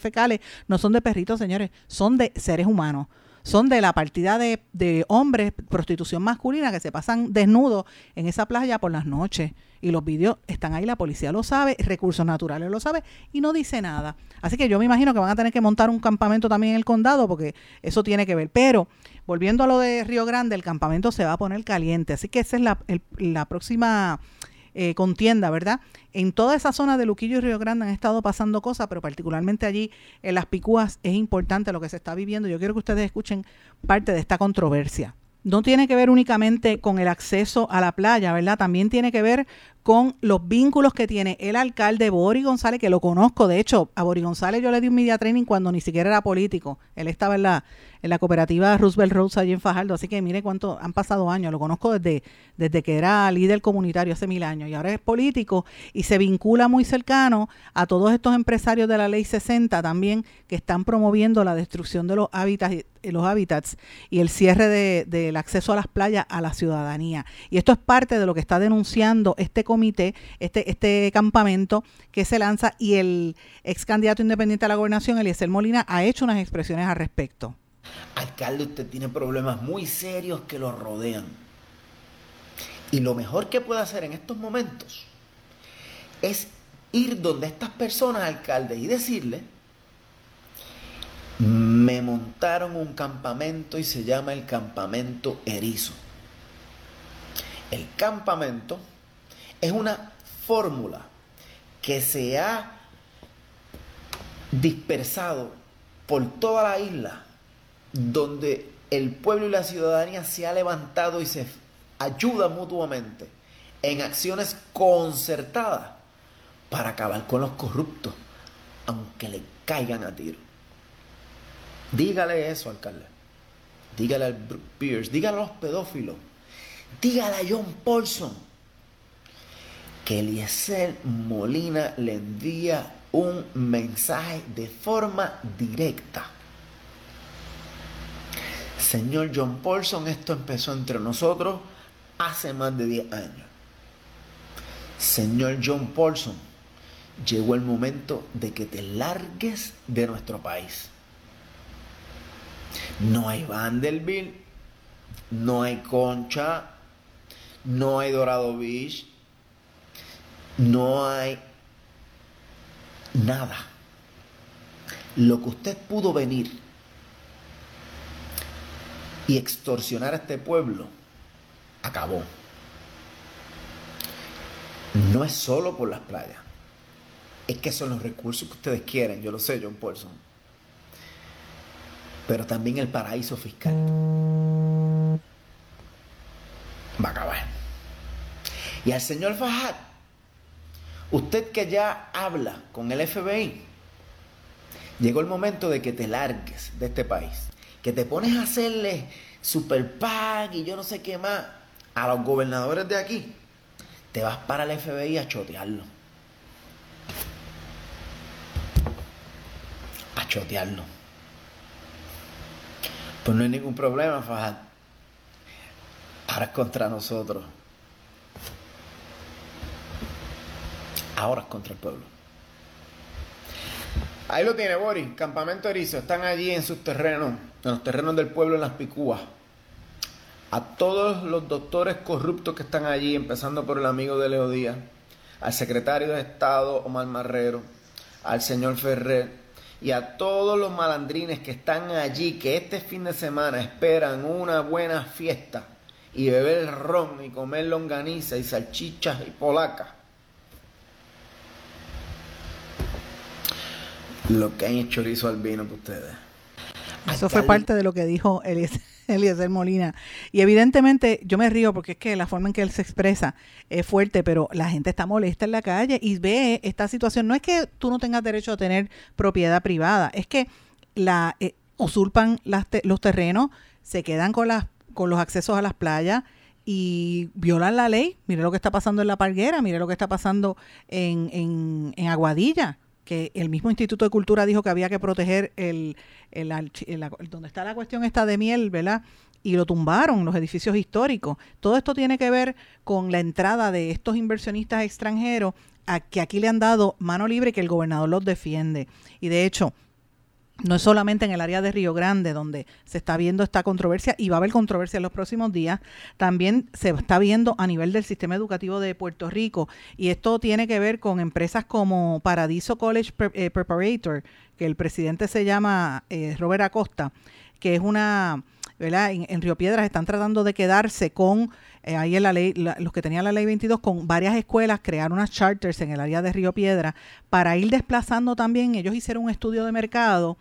fecales no son de perritos, señores, son de seres humanos son de la partida de, de, hombres, prostitución masculina, que se pasan desnudos en esa playa por las noches. Y los vídeos están ahí, la policía lo sabe, Recursos Naturales lo sabe y no dice nada. Así que yo me imagino que van a tener que montar un campamento también en el condado porque eso tiene que ver. Pero volviendo a lo de Río Grande, el campamento se va a poner caliente. Así que esa es la, la próxima eh, contienda, ¿verdad? En toda esa zona de Luquillo y Río Grande han estado pasando cosas, pero particularmente allí en las Picúas es importante lo que se está viviendo. Yo quiero que ustedes escuchen parte de esta controversia. No tiene que ver únicamente con el acceso a la playa, ¿verdad? También tiene que ver con los vínculos que tiene el alcalde Bori González, que lo conozco. De hecho, a Bori González yo le di un media training cuando ni siquiera era político. Él estaba en la, en la cooperativa Roosevelt Rose allí en Fajardo. Así que mire cuánto han pasado años. Lo conozco desde, desde que era líder comunitario hace mil años y ahora es político y se vincula muy cercano a todos estos empresarios de la ley 60 también que están promoviendo la destrucción de los hábitats, los hábitats y el cierre del de, acceso a las playas a la ciudadanía. Y esto es parte de lo que está denunciando este comité, este, este campamento que se lanza y el ex candidato independiente a la gobernación, Eliezer Molina, ha hecho unas expresiones al respecto. Alcalde, usted tiene problemas muy serios que lo rodean. Y lo mejor que puede hacer en estos momentos es ir donde estas personas, alcalde, y decirle, me montaron un campamento y se llama el campamento erizo. El campamento es una fórmula que se ha dispersado por toda la isla donde el pueblo y la ciudadanía se ha levantado y se ayuda mutuamente en acciones concertadas para acabar con los corruptos, aunque le caigan a tiro. Dígale eso, alcalde. Dígale al Pierce, dígale a los pedófilos, dígale a John Paulson que Eliezer Molina le envía un mensaje de forma directa Señor John Paulson, esto empezó entre nosotros hace más de 10 años. Señor John Paulson, llegó el momento de que te largues de nuestro país. No hay Vanderbilt, no hay Concha, no hay Dorado Beach, no hay nada. Lo que usted pudo venir y extorsionar a este pueblo, acabó. No es solo por las playas, es que son los recursos que ustedes quieren, yo lo sé, John Paulson. Pero también el paraíso fiscal va a acabar. Y al señor Fajad, usted que ya habla con el FBI, llegó el momento de que te largues de este país, que te pones a hacerle super PAC y yo no sé qué más a los gobernadores de aquí, te vas para el FBI a chotearlo. A chotearlo. Pues no hay ningún problema, Fajad. Ahora es contra nosotros. Ahora contra el pueblo. Ahí lo tiene Boris, Campamento Erizo. Están allí en sus terrenos, en los terrenos del pueblo en las Picúas. A todos los doctores corruptos que están allí, empezando por el amigo de Leo Díaz, al secretario de Estado Omar Marrero, al señor Ferrer y a todos los malandrines que están allí, que este fin de semana esperan una buena fiesta y beber ron y comer longaniza y salchichas y polacas. Lo que han hecho chorizo al vino para ustedes. Eso fue parte de lo que dijo [LAUGHS] Eliezer, Molina. Y evidentemente yo me río porque es que la forma en que él se expresa es fuerte, pero la gente está molesta en la calle y ve esta situación. No es que tú no tengas derecho a tener propiedad privada, es que la eh, usurpan los terrenos, se quedan con, las, con los accesos a las playas y violan la ley. Mire lo que está pasando en La Parguera, mire lo que está pasando en, en, en Aguadilla que el mismo Instituto de Cultura dijo que había que proteger el, el, donde está la cuestión esta de miel, ¿verdad? Y lo tumbaron, los edificios históricos. Todo esto tiene que ver con la entrada de estos inversionistas extranjeros a que aquí le han dado mano libre y que el gobernador los defiende. Y de hecho, no es solamente en el área de Río Grande donde se está viendo esta controversia y va a haber controversia en los próximos días, también se está viendo a nivel del sistema educativo de Puerto Rico y esto tiene que ver con empresas como Paradiso College eh, Preparator, que el presidente se llama eh, Robert Acosta, que es una, ¿verdad? En, Río Piedras están tratando de quedarse con eh, ahí en la ley, los que tenían la ley 22, con varias escuelas, crear unas charters en el área de Río Piedra para ir desplazando también, ellos hicieron un estudio de mercado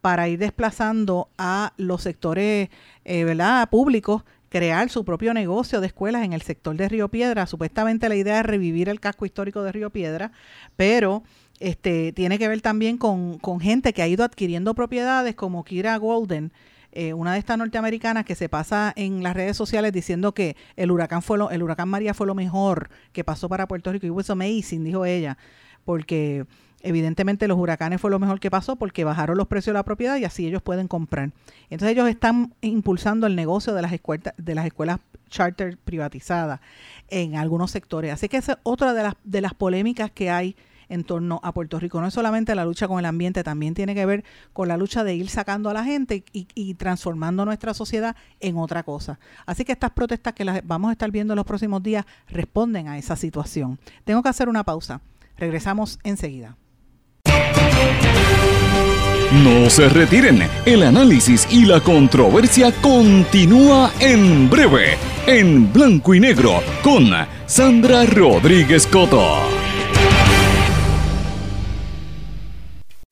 para ir desplazando a los sectores eh, ¿verdad? públicos crear su propio negocio de escuelas en el sector de Río Piedra. Supuestamente la idea es revivir el casco histórico de Río Piedra, pero este, tiene que ver también con, gente que ha ido adquiriendo propiedades como Kira Golden, eh, una de estas norteamericanas que se pasa en las redes sociales diciendo que el huracán fue el huracán María fue lo mejor que pasó para Puerto Rico. Y was amazing, dijo ella, porque Evidentemente los huracanes fue lo mejor que pasó porque bajaron los precios de la propiedad y así ellos pueden comprar. Entonces ellos están impulsando el negocio de las escuelas, de las escuelas charter privatizadas en algunos sectores. Así que esa es otra de las, de las polémicas que hay en torno a Puerto Rico. No es solamente la lucha con el ambiente, también tiene que ver con la lucha de ir sacando a la gente y, transformando nuestra sociedad en otra cosa. Así que estas protestas que las vamos a estar viendo en los próximos días responden a esa situación. Tengo que hacer una pausa. Regresamos enseguida. No se retiren, el análisis y la controversia continúa en breve, en blanco y negro, con Sandra Rodríguez Coto.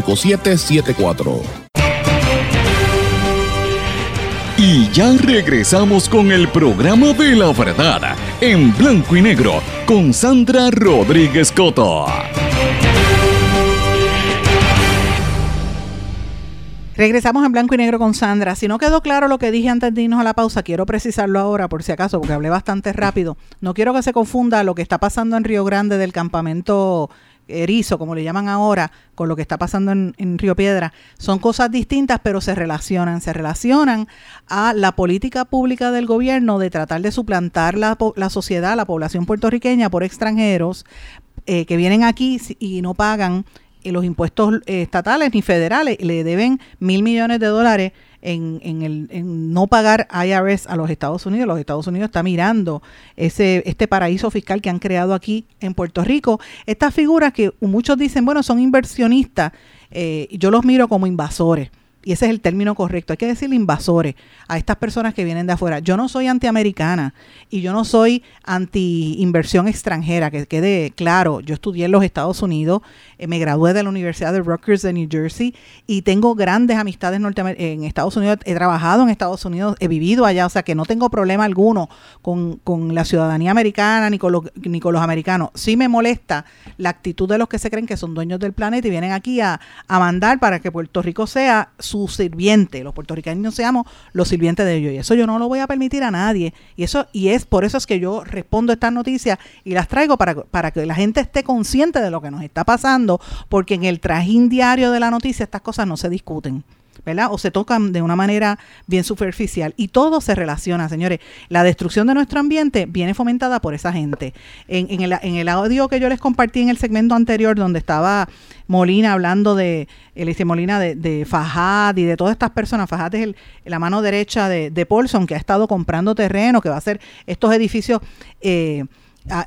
939-336-5774. Y ya regresamos con el programa de la verdad en blanco y negro con Sandra Rodríguez Coto. Regresamos en blanco y negro con Sandra. Si no quedó claro lo que dije antes de irnos a la pausa, quiero precisarlo ahora por si acaso, porque hablé bastante rápido. No quiero que se confunda lo que está pasando en Río Grande del campamento erizo, como le llaman ahora, con lo que está pasando en, Río Piedra, son cosas distintas, pero se relacionan. Se relacionan a la política pública del gobierno de tratar de suplantar la, la sociedad, la población puertorriqueña por extranjeros eh, que vienen aquí y no pagan eh, los impuestos eh, estatales ni federales, le deben mil millones de dólares en, en, el, en no pagar IRS a los Estados Unidos. Los Estados Unidos está mirando ese, este paraíso fiscal que han creado aquí en Puerto Rico. Estas figuras que muchos dicen, bueno, son inversionistas, eh, yo los miro como invasores y ese es el término correcto, hay que decirle invasores a estas personas que vienen de afuera. Yo no soy antiamericana y yo no soy anti-inversión extranjera, que quede claro, yo estudié en los Estados Unidos, eh, me gradué de la Universidad de Rutgers de New Jersey y tengo grandes amistades en Estados Unidos, he trabajado en Estados Unidos, he vivido allá, o sea que no tengo problema alguno con, la ciudadanía americana ni con, los, ni con los americanos. Sí me molesta la actitud de los que se creen que son dueños del planeta y vienen aquí a, a mandar para que Puerto Rico sea su sirviente, los puertorriqueños seamos los sirvientes de ellos. Y eso yo no lo voy a permitir a nadie. Y eso y es por eso es que yo respondo estas noticias y las traigo para, para que la gente esté consciente de lo que nos está pasando, porque en el trajín diario de la noticia estas cosas no se discuten. ¿Verdad? O se tocan de una manera bien superficial. Y todo se relaciona, señores. La destrucción de nuestro ambiente viene fomentada por esa gente. En, el, en el audio que yo les compartí en el segmento anterior, donde estaba Molina hablando de, Eliseo Molina, de, de, Fajad y de todas estas personas. Fajad es el, la mano derecha de, de Paulson, que ha estado comprando terreno, que va a hacer estos edificios. Eh,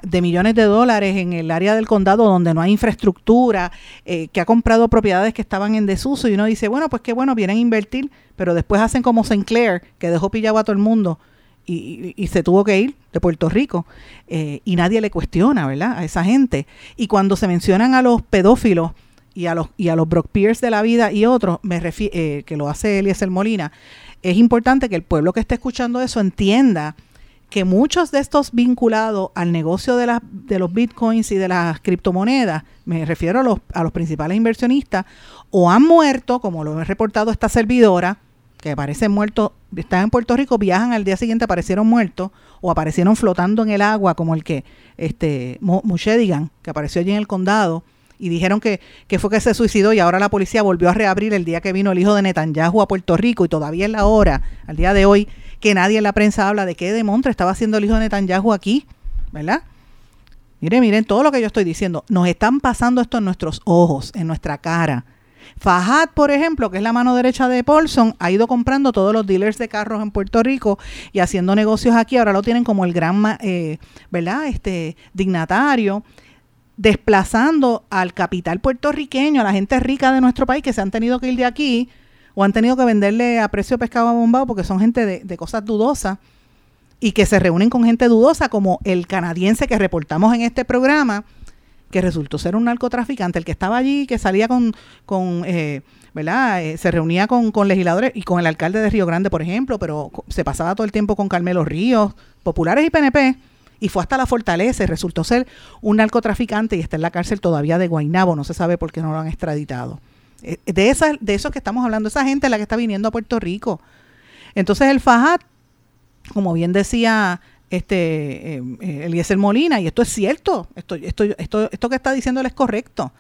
de millones de dólares en el área del condado donde no hay infraestructura, eh, que ha comprado propiedades que estaban en desuso y uno dice, bueno, pues qué bueno, vienen a invertir, pero después hacen como Sinclair, que dejó pillado a todo el mundo y, y, se tuvo que ir de Puerto Rico eh, y nadie le cuestiona, ¿verdad? A esa gente. Y cuando se mencionan a los pedófilos y a los, y a los Brock Pierce de la vida y otros, me eh, que lo hace Eliezer Molina, es importante que el pueblo que esté escuchando eso entienda que muchos de estos vinculados al negocio de, de los bitcoins y de las criptomonedas, me refiero a los, a los principales inversionistas, o han muerto, como lo he reportado esta servidora, que aparecen muertos, están en Puerto Rico, viajan al día siguiente, aparecieron muertos, o aparecieron flotando en el agua, como el que, este, Mushedigan, que apareció allí en el condado, y dijeron que, que, fue que se suicidó y ahora la policía volvió a reabrir el día que vino el hijo de Netanyahu a Puerto Rico y todavía es la hora, al día de hoy, que nadie en la prensa habla de qué demontre estaba haciendo el hijo de Netanyahu aquí, ¿verdad? Miren, miren todo lo que yo estoy diciendo. Nos están pasando esto en nuestros ojos, en nuestra cara. Fajad, por ejemplo, que es la mano derecha de Paulson, ha ido comprando todos los dealers de carros en Puerto Rico y haciendo negocios aquí. Ahora lo tienen como el gran, eh, ¿verdad? Este dignatario, desplazando al capital puertorriqueño, a la gente rica de nuestro país que se han tenido que ir de aquí o han tenido que venderle a precio pescado bombado porque son gente de, cosas dudosas y que se reúnen con gente dudosa como el canadiense que reportamos en este programa, que resultó ser un narcotraficante, el que estaba allí, que salía con, con eh, ¿verdad? Eh, se reunía con, con, legisladores y con el alcalde de Río Grande, por ejemplo, pero se pasaba todo el tiempo con Carmelo Ríos, populares y PNP, y fue hasta la fortaleza y resultó ser un narcotraficante y está en la cárcel todavía de Guainabo, no se sabe por qué no lo han extraditado. Eh, de, esa, de eso que estamos hablando, esa gente es la que está viniendo a Puerto Rico. Entonces el Fajat, como bien decía este eh, Eliezer Molina, y esto es cierto, esto, esto, esto, esto que está diciendo él es correcto.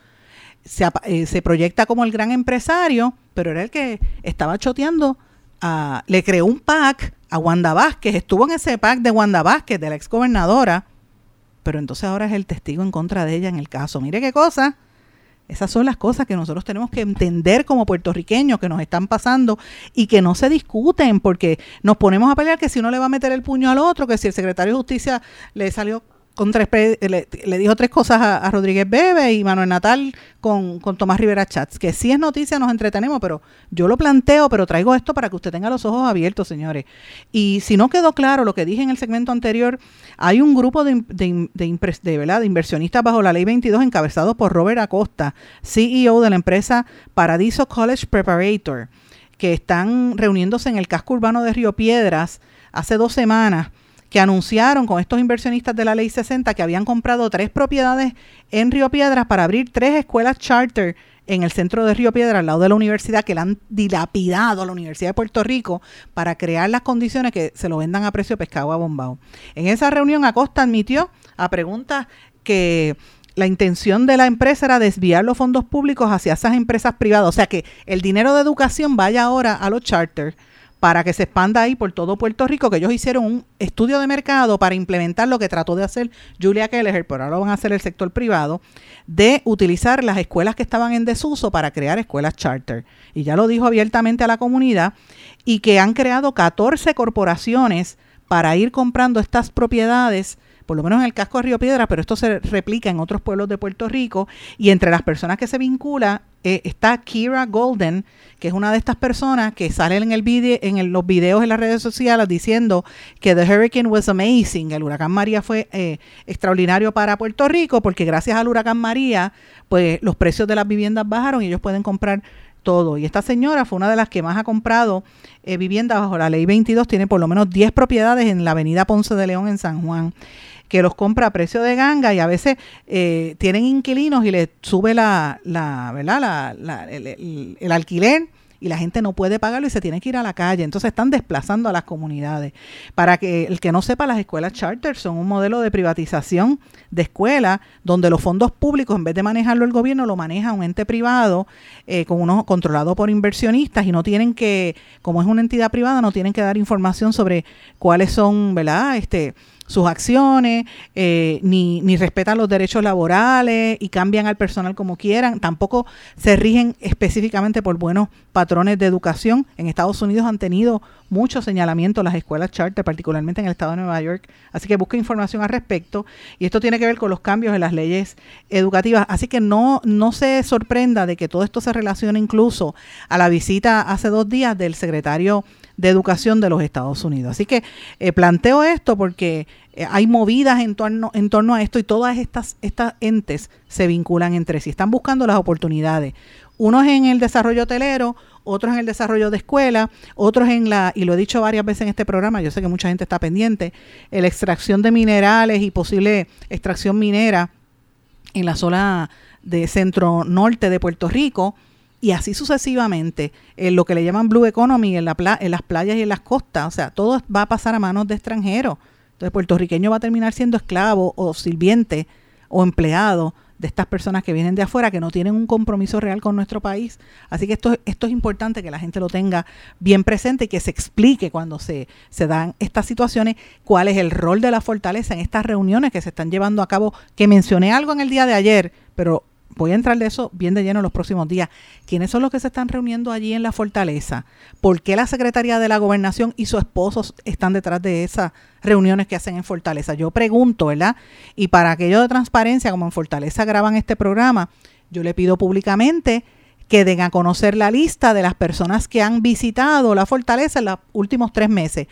Se, eh, se, proyecta como el gran empresario, pero era el que estaba choteando, le creó un pack a Wanda Vázquez, estuvo en ese pack de Wanda Vázquez, de la exgobernadora, pero entonces ahora es el testigo en contra de ella en el caso. Mire qué cosa, Esas son las cosas que nosotros tenemos que entender como puertorriqueños que nos están pasando y que no se discuten porque nos ponemos a pelear que si uno le va a meter el puño al otro, que si el secretario de justicia le salió con tres le, dijo tres cosas a, Rodríguez Bebe y Manuel Natal con, con, Tomás Rivera Chats, que sí es noticia, nos entretenemos, pero yo lo planteo, pero traigo esto para que usted tenga los ojos abiertos, señores. Y si no quedó claro lo que dije en el segmento anterior, hay un grupo de, de, de, ¿verdad? de inversionistas bajo la ley 22 encabezados por Robert Acosta, CEO de la empresa Paradiso College Preparator, que están reuniéndose en el casco urbano de Río Piedras hace dos semanas que anunciaron con estos inversionistas de la Ley 60 que habían comprado tres propiedades en Río Piedras para abrir tres escuelas charter en el centro de Río Piedras, al lado de la universidad, que la han dilapidado a la Universidad de Puerto Rico para crear las condiciones que se lo vendan a precio pescado a bombao. En esa reunión, Acosta admitió a preguntas que la intención de la empresa era desviar los fondos públicos hacia esas empresas privadas, o sea que el dinero de educación vaya ahora a los charters para que se expanda ahí por todo Puerto Rico, que ellos hicieron un estudio de mercado para implementar lo que trató de hacer Julia Keller, pero ahora lo van a hacer el sector privado, de utilizar las escuelas que estaban en desuso para crear escuelas charter. Y ya lo dijo abiertamente a la comunidad, y que han creado 14 corporaciones para ir comprando estas propiedades por lo menos en el casco de Río Piedra, pero esto se replica en otros pueblos de Puerto Rico. Y entre las personas que se vincula eh, está Kira Golden, que es una de estas personas que sale en, el video, en los videos en las redes sociales diciendo que The Hurricane was amazing, el huracán María fue eh, extraordinario para Puerto Rico, porque gracias al huracán María, pues los precios de las viviendas bajaron y ellos pueden comprar todo. Y esta señora fue una de las que más ha comprado eh, viviendas bajo la ley 22, tiene por lo menos 10 propiedades en la avenida Ponce de León en San Juan que los compra a precio de ganga y a veces eh, tienen inquilinos y les sube la, la ¿verdad? La, el, alquiler y la gente no puede pagarlo y se tiene que ir a la calle. Entonces están desplazando a las comunidades. Para que el que no sepa, las escuelas charter son un modelo de privatización de escuela donde los fondos públicos, en vez de manejarlo el gobierno, lo maneja un ente privado eh, con uno controlado por inversionistas y no tienen que, como es una entidad privada, no tienen que dar información sobre cuáles son, ¿verdad? Este, sus acciones, eh, ni, ni respetan los derechos laborales y cambian al personal como quieran, tampoco se rigen específicamente por buenos patrones de educación. En Estados Unidos han tenido muchos señalamientos las escuelas charter, particularmente en el estado de Nueva York, así que busque información al respecto. Y esto tiene que ver con los cambios en las leyes educativas, así que no, no se sorprenda de que todo esto se relacione incluso a la visita hace dos días del secretario de Educación de los Estados Unidos. Así que eh, planteo esto porque eh, hay movidas en torno, a esto y todas estas, estas entes se vinculan entre sí, están buscando las oportunidades. Unos en el desarrollo hotelero, otros en el desarrollo de escuela, otros en la, y lo he dicho varias veces en este programa, yo sé que mucha gente está pendiente, en la extracción de minerales y posible extracción minera en la zona de centro norte de Puerto Rico, y así sucesivamente, en lo que le llaman Blue Economy, en, la en las playas y en las costas, o sea, todo va a pasar a manos de extranjeros. Entonces, puertorriqueño va a terminar siendo esclavo o sirviente o empleado de estas personas que vienen de afuera, que no tienen un compromiso real con nuestro país. Así que esto, esto es importante que la gente lo tenga bien presente y que se explique cuando se, se dan estas situaciones cuál es el rol de la fortaleza en estas reuniones que se están llevando a cabo, que mencioné algo en el día de ayer, pero voy a entrar de eso bien de lleno en los próximos días. ¿Quiénes son los que se están reuniendo allí en la fortaleza? ¿Por qué la Secretaría de la Gobernación y su esposo están detrás de esas reuniones que hacen en Fortaleza? Yo pregunto, ¿verdad? Y para aquello de transparencia, como en Fortaleza graban este programa, yo le pido públicamente que den a conocer la lista de las personas que han visitado la fortaleza en los últimos tres meses.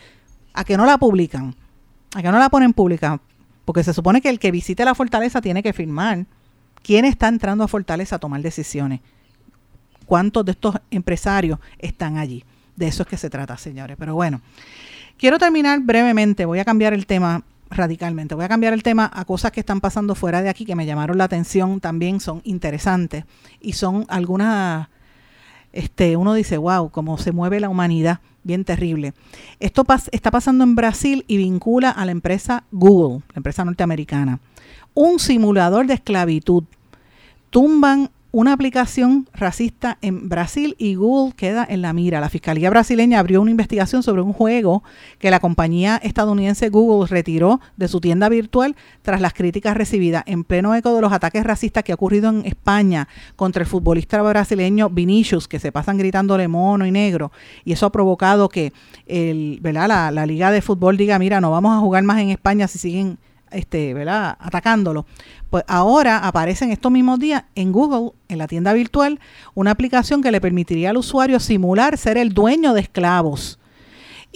¿A que no la publican? ¿A que no la ponen pública? Porque se supone que el que visite la fortaleza tiene que firmar ¿Quién está entrando a Fortaleza a tomar decisiones? ¿Cuántos de estos empresarios están allí? De eso es que se trata, señores. Pero bueno, quiero terminar brevemente. Voy a cambiar el tema radicalmente. Voy a cambiar el tema a cosas que están pasando fuera de aquí que me llamaron la atención también, son interesantes y son algunas, este, uno dice, wow, cómo se mueve la humanidad, bien terrible. Esto está pasando en Brasil y vincula a la empresa Google, la empresa norteamericana un simulador de esclavitud. Tumban una aplicación racista en Brasil y Google queda en la mira. La Fiscalía brasileña abrió una investigación sobre un juego que la compañía estadounidense Google retiró de su tienda virtual tras las críticas recibidas en pleno eco de los ataques racistas que ha ocurrido en España contra el futbolista brasileño Vinicius, que se pasan gritándole mono y negro. Y eso ha provocado que el, La, la Liga de Fútbol diga, mira, no vamos a jugar más en España si siguen este, ¿verdad? atacándolo. Pues ahora aparece en estos mismos días en Google, en la tienda virtual, una aplicación que le permitiría al usuario simular ser el dueño de esclavos.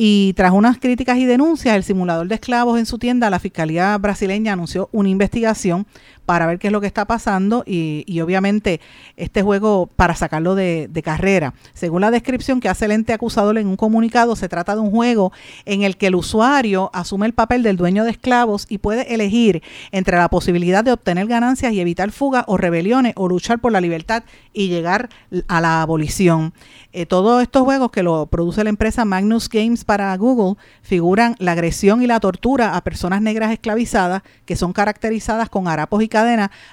Y tras unas críticas y denuncias, el simulador de esclavos en su tienda, la Fiscalía brasileña anunció una investigación para ver qué es lo que está pasando y, obviamente este juego para sacarlo de, carrera. Según la descripción que hace el ente acusador en un comunicado, se trata de un juego en el que el usuario asume el papel del dueño de esclavos y puede elegir entre la posibilidad de obtener ganancias y evitar fugas o rebeliones o luchar por la libertad y llegar a la abolición. Eh, todos estos juegos que lo produce la empresa Magnus Games para Google figuran la agresión y la tortura a personas negras esclavizadas que son caracterizadas con harapos y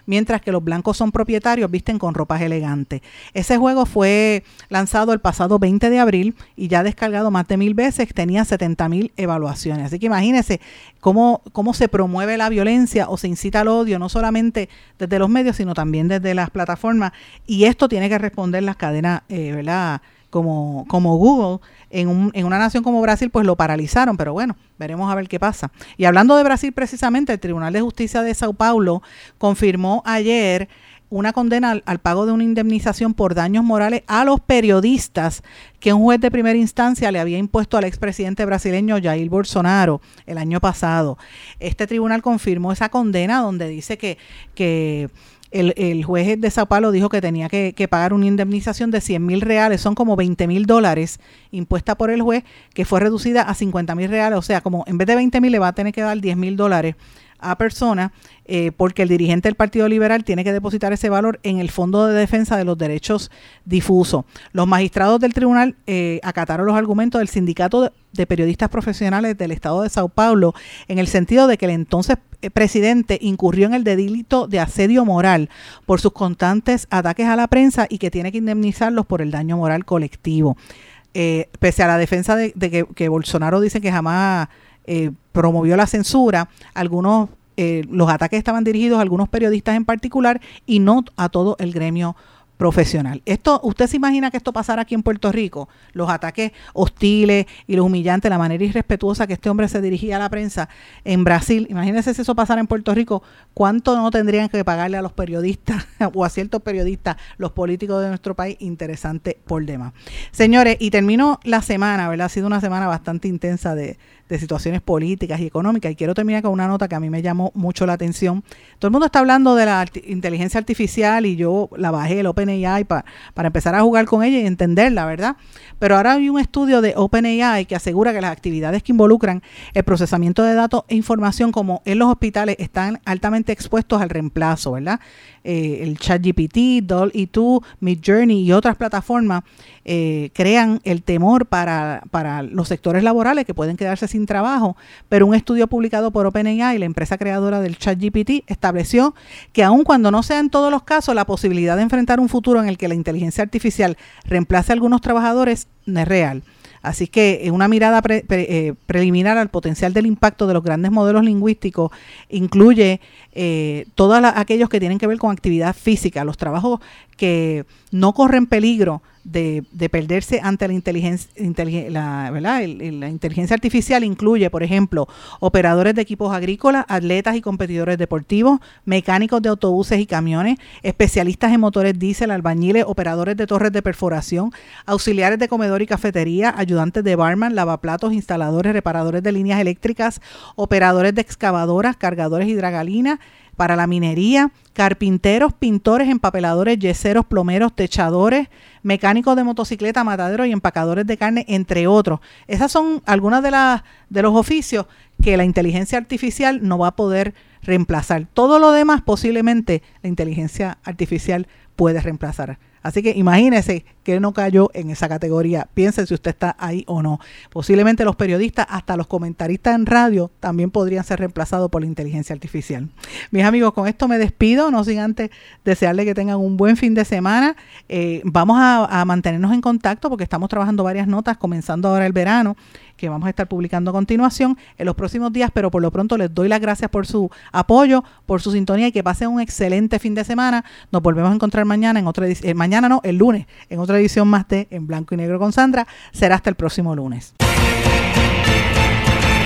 mientras que los blancos son propietarios, visten con ropas elegantes. Ese juego fue lanzado el pasado 20 de abril y ya descargado más de mil veces, tenía 70 mil evaluaciones. Así que imagínense cómo, cómo se promueve la violencia o se incita al odio, no solamente desde los medios, sino también desde las plataformas. Y esto tiene que responder las cadenas, eh, ¿verdad? Como, como Google, en, un, en una nación como Brasil, pues lo paralizaron, pero bueno, veremos a ver qué pasa. Y hablando de Brasil precisamente, el Tribunal de Justicia de Sao Paulo confirmó ayer una condena al, pago de una indemnización por daños morales a los periodistas que un juez de primera instancia le había impuesto al expresidente brasileño Jair Bolsonaro el año pasado. Este tribunal confirmó esa condena donde dice que, que el, juez de Sao Paulo dijo que tenía que, pagar una indemnización de 100 mil reales, son como 20 mil dólares impuesta por el juez, que fue reducida a 50 mil reales, o sea, como en vez de 20 mil le va a tener que dar 10 mil dólares a persona eh, porque el dirigente del Partido Liberal tiene que depositar ese valor en el Fondo de Defensa de los Derechos Difusos. Los magistrados del tribunal eh, acataron los argumentos del Sindicato de Periodistas Profesionales del Estado de Sao Paulo en el sentido de que el entonces eh, presidente incurrió en el delito de asedio moral por sus constantes ataques a la prensa y que tiene que indemnizarlos por el daño moral colectivo. pese a la defensa de, que, Bolsonaro dice que jamás promovió la censura, algunos eh, los ataques estaban dirigidos a algunos periodistas en particular y no a todo el gremio profesional. Esto, ¿usted se imagina que esto pasara aquí en Puerto Rico? Los ataques hostiles y los humillantes, la manera irrespetuosa que este hombre se dirigía a la prensa en Brasil. Imagínense si eso pasara en Puerto Rico, ¿cuánto no tendrían que pagarle a los periodistas [LAUGHS] o a ciertos periodistas, los políticos de nuestro país? Interesante por demás. Señores, y termino la semana, ¿verdad? Ha sido una semana bastante intensa de, de situaciones políticas y económicas. Y quiero terminar con una nota que a mí me llamó mucho la atención. Todo el mundo está hablando de la inteligencia artificial y yo la bajé, el OpenAI, para, para empezar a jugar con ella y entenderla, ¿verdad? Pero ahora hay un estudio de OpenAI que asegura que las actividades que involucran el procesamiento de datos e información, como en los hospitales, están altamente expuestos al reemplazo, ¿verdad? Eh, el ChatGPT, DALL-E2, Midjourney y otras plataformas eh, crean el temor para, para los sectores laborales que pueden quedarse sin trabajo, pero un estudio publicado por OpenAI, la empresa creadora del ChatGPT, estableció que aun cuando no sea en todos los casos la posibilidad de enfrentar un futuro en el que la inteligencia artificial reemplace a algunos trabajadores no es real. Así que una mirada eh, preliminar al potencial del impacto de los grandes modelos lingüísticos incluye eh, todos aquellos que tienen que ver con actividad física, los trabajos que no corren peligro de, perderse ante la inteligencia, la, inteligencia artificial incluye, por ejemplo, operadores de equipos agrícolas, atletas y competidores deportivos, mecánicos de autobuses y camiones, especialistas en motores diésel, albañiles, operadores de torres de perforación, auxiliares de comedor y cafetería, ayudantes de barman, lavaplatos, instaladores, reparadores de líneas eléctricas, operadores de excavadoras, cargadores y dragalinas, para la minería, carpinteros, pintores, empapeladores, yeseros, plomeros, techadores, mecánicos de motocicleta, mataderos y empacadores de carne, entre otros. Esas son algunas de, las de los oficios que la inteligencia artificial no va a poder reemplazar. Todo lo demás posiblemente la inteligencia artificial puede reemplazar. Así que imagínese que no cayó en esa categoría. Piense si usted está ahí o no. Posiblemente los periodistas, hasta los comentaristas en radio, también podrían ser reemplazados por la inteligencia artificial. Mis amigos, con esto me despido, no sin antes desearle que tengan un buen fin de semana. Eh, vamos a mantenernos en contacto porque estamos trabajando varias notas, comenzando ahora el verano que vamos a estar publicando a continuación en los próximos días, pero por lo pronto les doy las gracias por su apoyo, por su sintonía y que pasen un excelente fin de semana. Nos volvemos a encontrar mañana en otra eh, mañana no, el lunes, en otra edición más de En Blanco y Negro con Sandra. Será hasta el próximo lunes.